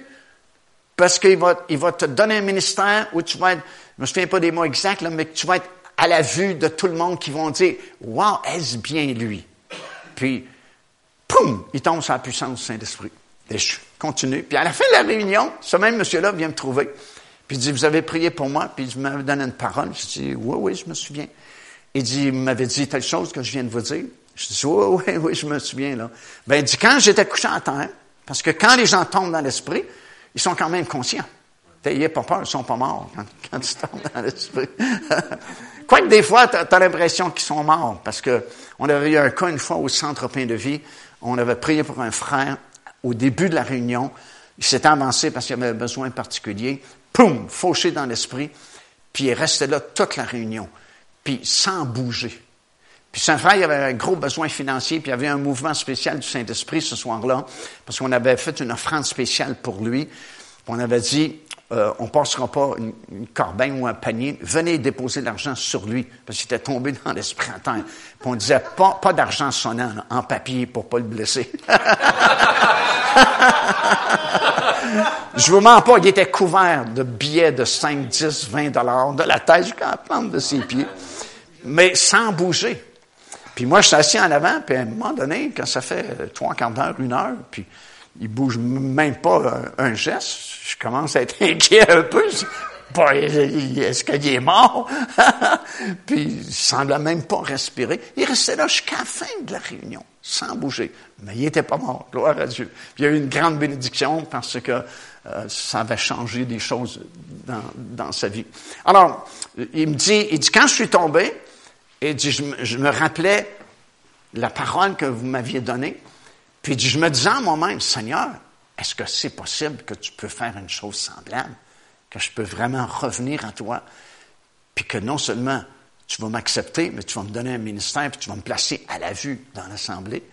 parce qu'il va, il va te donner un ministère où tu vas être, je me souviens pas des mots exacts, là, mais tu vas être à la vue de tout le monde qui vont dire, wow, est-ce bien lui? Puis, poum, il tombe sur la puissance du Saint-Esprit. Et je continue. Puis à la fin de la réunion, ce même monsieur-là vient me trouver. Puis il dit, vous avez prié pour moi, puis il m'avait donné une parole. Je dis, oui, oui, je me souviens. Il dit, il m'avait dit telle chose que je viens de vous dire. Je dis, oui, oui, oui, je me souviens, là. Ben, il dit, quand j'étais couché à terre, parce que quand les gens tombent dans l'esprit, ils sont quand même conscients. N'ayez pas peur, ils sont pas morts quand, ils tombent dans l'esprit. [laughs] Quoique des fois, tu as, l'impression qu'ils sont morts, parce que on avait eu un cas une fois au centre Pain de Vie, on avait prié pour un frère au début de la réunion, il s'est avancé parce qu'il avait un besoin particulier, poum, fauché dans l'esprit, puis il est resté là toute la réunion, puis sans bouger. Puis saint frère, il avait un gros besoin financier, puis il y avait un mouvement spécial du Saint-Esprit ce soir-là, parce qu'on avait fait une offrande spéciale pour lui. On avait dit, euh, on ne passera pas une, une, ou un panier, venez déposer l'argent sur lui, parce qu'il était tombé [laughs] dans l'esprit à terre. Puis on disait, pas, pas d'argent sonnant en papier pour pas le blesser. [laughs] Je vous mens pas, il était couvert de billets de 5, 10, 20 dollars, de la tête jusqu'à la plante de ses pieds, mais sans bouger. Puis moi, je suis assis en avant, puis à un moment donné, quand ça fait trois quarts d'heure, une heure, puis il bouge même pas un, geste, je commence à être [laughs] inquiet un peu. Est-ce qu'il est mort? [laughs] puis il semblait même pas respirer. Il restait là jusqu'à la fin de la réunion, sans bouger. Mais il était pas mort, gloire à Dieu. Puis il y a eu une grande bénédiction parce que euh, ça avait changé des choses dans, dans, sa vie. Alors, il me dit, il dit, quand je suis tombé, il dit, je, me rappelais la parole que vous m'aviez donnée, puis je me disais en moi-même, Seigneur, est-ce que c'est possible que tu peux faire une chose semblable, que je peux vraiment revenir à toi, puis que non seulement tu vas m'accepter, mais tu vas me donner un ministère, puis tu vas me placer à la vue dans l'Assemblée?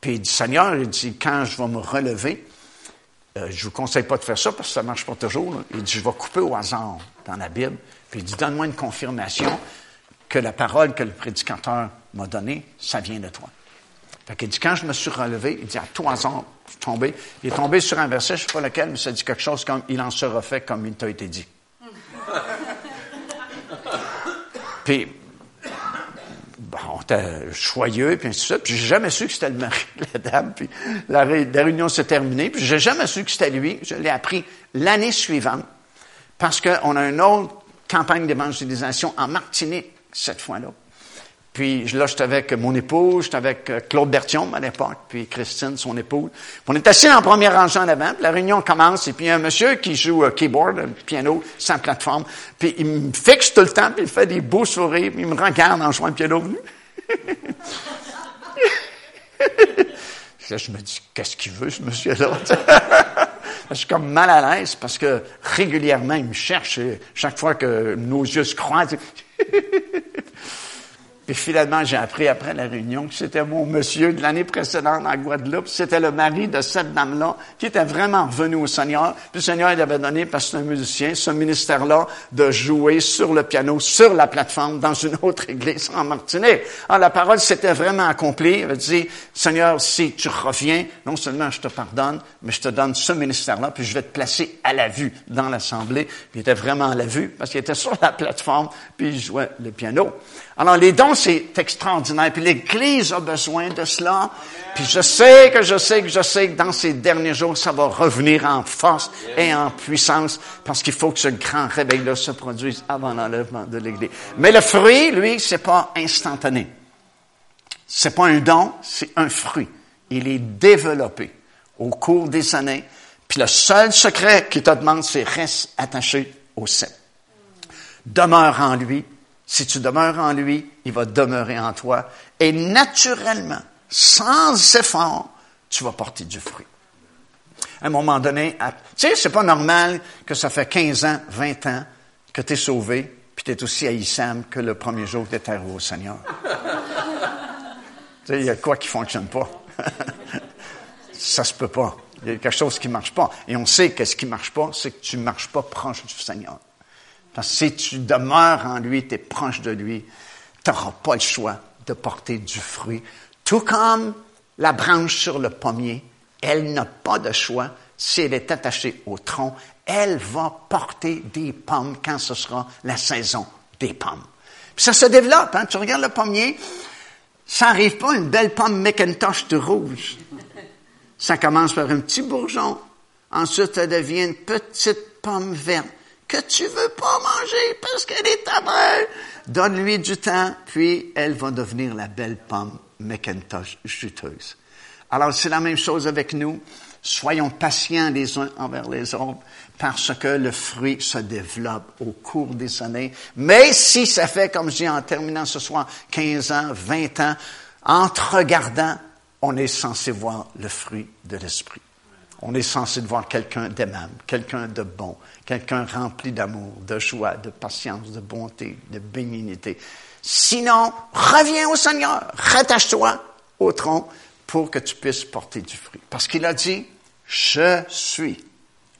Puis il dit, Seigneur, il dit, quand je vais me relever, euh, je ne vous conseille pas de faire ça parce que ça ne marche pas toujours. Il dit, je vais couper au hasard dans la Bible. Puis il dit, donne-moi une confirmation que la parole que le prédicateur m'a donnée, ça vient de toi. Fait qu'il dit, quand je me suis relevé, il dit, à trois ans, je suis tombé. Il est tombé sur un verset, je ne sais pas lequel, mais ça dit quelque chose comme, il en sera fait comme il t'a été dit. [laughs] Puis, on était choyeux, puis ainsi de suite. Puis j'ai jamais su que c'était le mari de la dame. Puis la, réunion s'est terminée. Puis j'ai jamais su que c'était lui. Je l'ai appris l'année suivante parce qu'on a une autre campagne d'évangélisation en Martinique cette fois-là. Puis là, j'étais avec mon épouse, j'étais avec euh, Claude Bertion à l'époque, puis Christine, son épouse. on est assis en première rangée en avant, puis la réunion commence, et puis il y a un monsieur qui joue euh, keyboard, un piano, sans plateforme, puis il me fixe tout le temps, puis il fait des beaux sourires, puis il me regarde en jouant le piano. [laughs] là, je me dis, qu'est-ce qu'il veut, ce monsieur-là? [laughs] je suis comme mal à l'aise parce que régulièrement, il me cherche. Et chaque fois que nos yeux se croisent, [laughs] puis finalement, j'ai appris après la réunion que c'était mon monsieur de l'année précédente en Guadeloupe. C'était le mari de cette dame-là qui était vraiment venu au Seigneur. Puis le Seigneur il avait donné, parce que c'est un musicien, ce ministère-là de jouer sur le piano, sur la plateforme, dans une autre église en Martinique. Alors la parole s'était vraiment accomplie. Il avait dit, Seigneur, si tu reviens, non seulement je te pardonne, mais je te donne ce ministère-là, puis je vais te placer à la vue dans l'assemblée. Puis il était vraiment à la vue parce qu'il était sur la plateforme, puis il jouait le piano. Alors, les dons, c'est extraordinaire. Puis l'Église a besoin de cela. Puis je sais que je sais que je sais que dans ces derniers jours, ça va revenir en force et en puissance parce qu'il faut que ce grand réveil-là se produise avant l'enlèvement de l'Église. Mais le fruit, lui, c'est pas instantané. C'est pas un don, c'est un fruit. Il est développé au cours des années. Puis le seul secret qu'il te demande, c'est reste attaché au sein. Demeure en lui, si tu demeures en lui, il va demeurer en toi. Et naturellement, sans effort, tu vas porter du fruit. À un moment donné, tu sais, c'est pas normal que ça fait 15 ans, 20 ans que tu es sauvé, puis tu es aussi haïssable que le premier jour que tu es arrivé au Seigneur. tu sais, il y a quoi qui fonctionne pas. [laughs] ça se peut pas. Il y a quelque chose qui marche pas. Et on sait que ce qui marche pas, c'est que tu marches pas proche du Seigneur. Si tu demeures en lui, tu es proche de lui, tu n'auras pas le choix de porter du fruit. Tout comme la branche sur le pommier, elle n'a pas de choix. Si elle est attachée au tronc, elle va porter des pommes quand ce sera la saison des pommes. Puis ça se développe. Hein? Tu regardes le pommier, ça n'arrive pas une belle pomme Macintosh de rouge. Ça commence par un petit bourgeon. Ensuite, ça devient une petite pomme verte que tu veux pas manger parce qu'elle est amère. Donne-lui du temps, puis elle va devenir la belle pomme Macintosh juteuse. Alors, c'est la même chose avec nous. Soyons patients les uns envers les autres parce que le fruit se développe au cours des années. Mais si ça fait, comme je dis en terminant ce soir, 15 ans, 20 ans, en te regardant, on est censé voir le fruit de l'esprit. On est censé voir quelqu'un d'aimable, quelqu'un de bon, quelqu'un rempli d'amour, de joie, de patience, de bonté, de bénignité. Sinon, reviens au Seigneur, rattache-toi au tronc pour que tu puisses porter du fruit. Parce qu'il a dit, je suis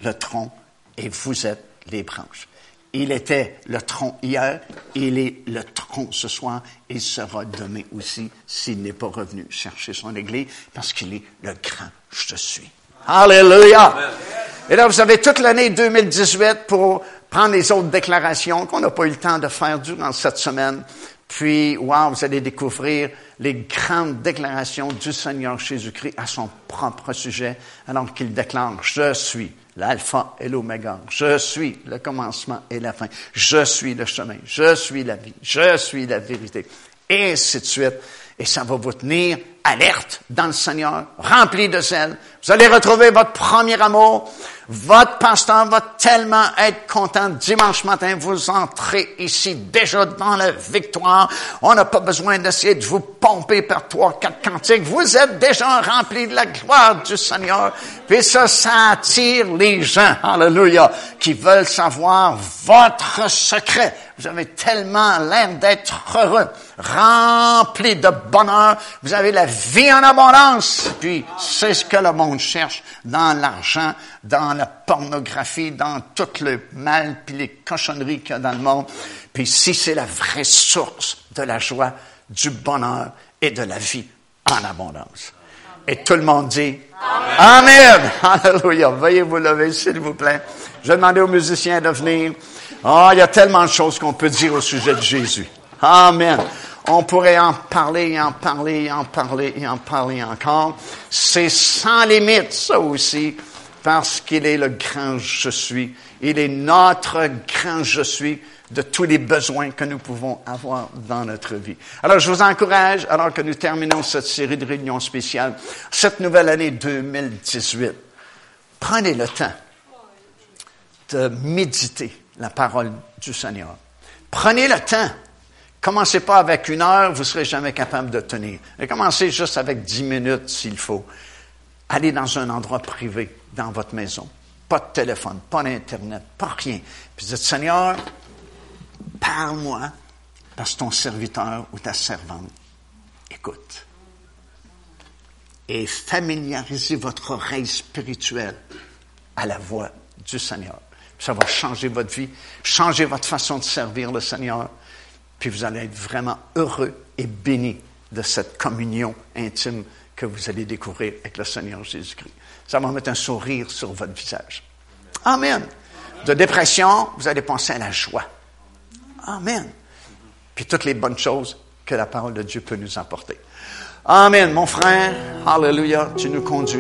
le tronc et vous êtes les branches. Il était le tronc hier, il est le tronc ce soir, il sera demain aussi s'il n'est pas revenu chercher son église, parce qu'il est le grand je suis. Alléluia! Et là, vous avez toute l'année 2018 pour prendre les autres déclarations qu'on n'a pas eu le temps de faire durant cette semaine. Puis, wow, vous allez découvrir les grandes déclarations du Seigneur Jésus-Christ à son propre sujet, alors qu'il déclare, je suis l'alpha et l'oméga. Je suis le commencement et la fin. Je suis le chemin. Je suis la vie. Je suis la vérité. Et ainsi de suite. Et ça va vous tenir alerte dans le Seigneur, rempli de zèle. Vous allez retrouver votre premier amour. Votre pasteur va tellement être content dimanche matin. Vous entrez ici déjà dans la victoire. On n'a pas besoin d'essayer de vous pomper par trois, quatre cantiques. Vous êtes déjà rempli de la gloire du Seigneur. Puis ça, ça attire les gens, alléluia, qui veulent savoir votre secret. Vous avez tellement l'air d'être heureux, rempli de bonheur. Vous avez la vie en abondance. Puis c'est ce que le monde cherche dans l'argent, dans la pornographie, dans tout le mal, puis les cochonneries qu'il y a dans le monde. Puis si c'est la vraie source de la joie, du bonheur et de la vie en abondance. Et tout le monde dit Amen. Alléluia. Veuillez vous lever, s'il vous plaît. Je vais demander aux musiciens de venir. Oh, il y a tellement de choses qu'on peut dire au sujet de Jésus. Amen. On pourrait en parler, en parler, en parler, et en parler encore. C'est sans limite, ça aussi, parce qu'il est le grand je suis. Il est notre grand je suis de tous les besoins que nous pouvons avoir dans notre vie. Alors, je vous encourage, alors que nous terminons cette série de réunions spéciales, cette nouvelle année 2018, prenez le temps de méditer la parole du Seigneur. Prenez le temps. Commencez pas avec une heure, vous serez jamais capable de tenir. Et commencez juste avec dix minutes s'il faut. Allez dans un endroit privé, dans votre maison. Pas de téléphone, pas d'Internet, pas rien. Puis dites, Seigneur, parle-moi, parce que ton serviteur ou ta servante écoute. Et familiarisez votre oreille spirituelle à la voix du Seigneur. Ça va changer votre vie, changer votre façon de servir le Seigneur, puis vous allez être vraiment heureux et béni de cette communion intime que vous allez découvrir avec le Seigneur Jésus-Christ. Ça va mettre un sourire sur votre visage. Amen. De dépression, vous allez penser à la joie. Amen. Puis toutes les bonnes choses que la parole de Dieu peut nous apporter. Amen, mon frère. Alléluia. Tu nous conduis.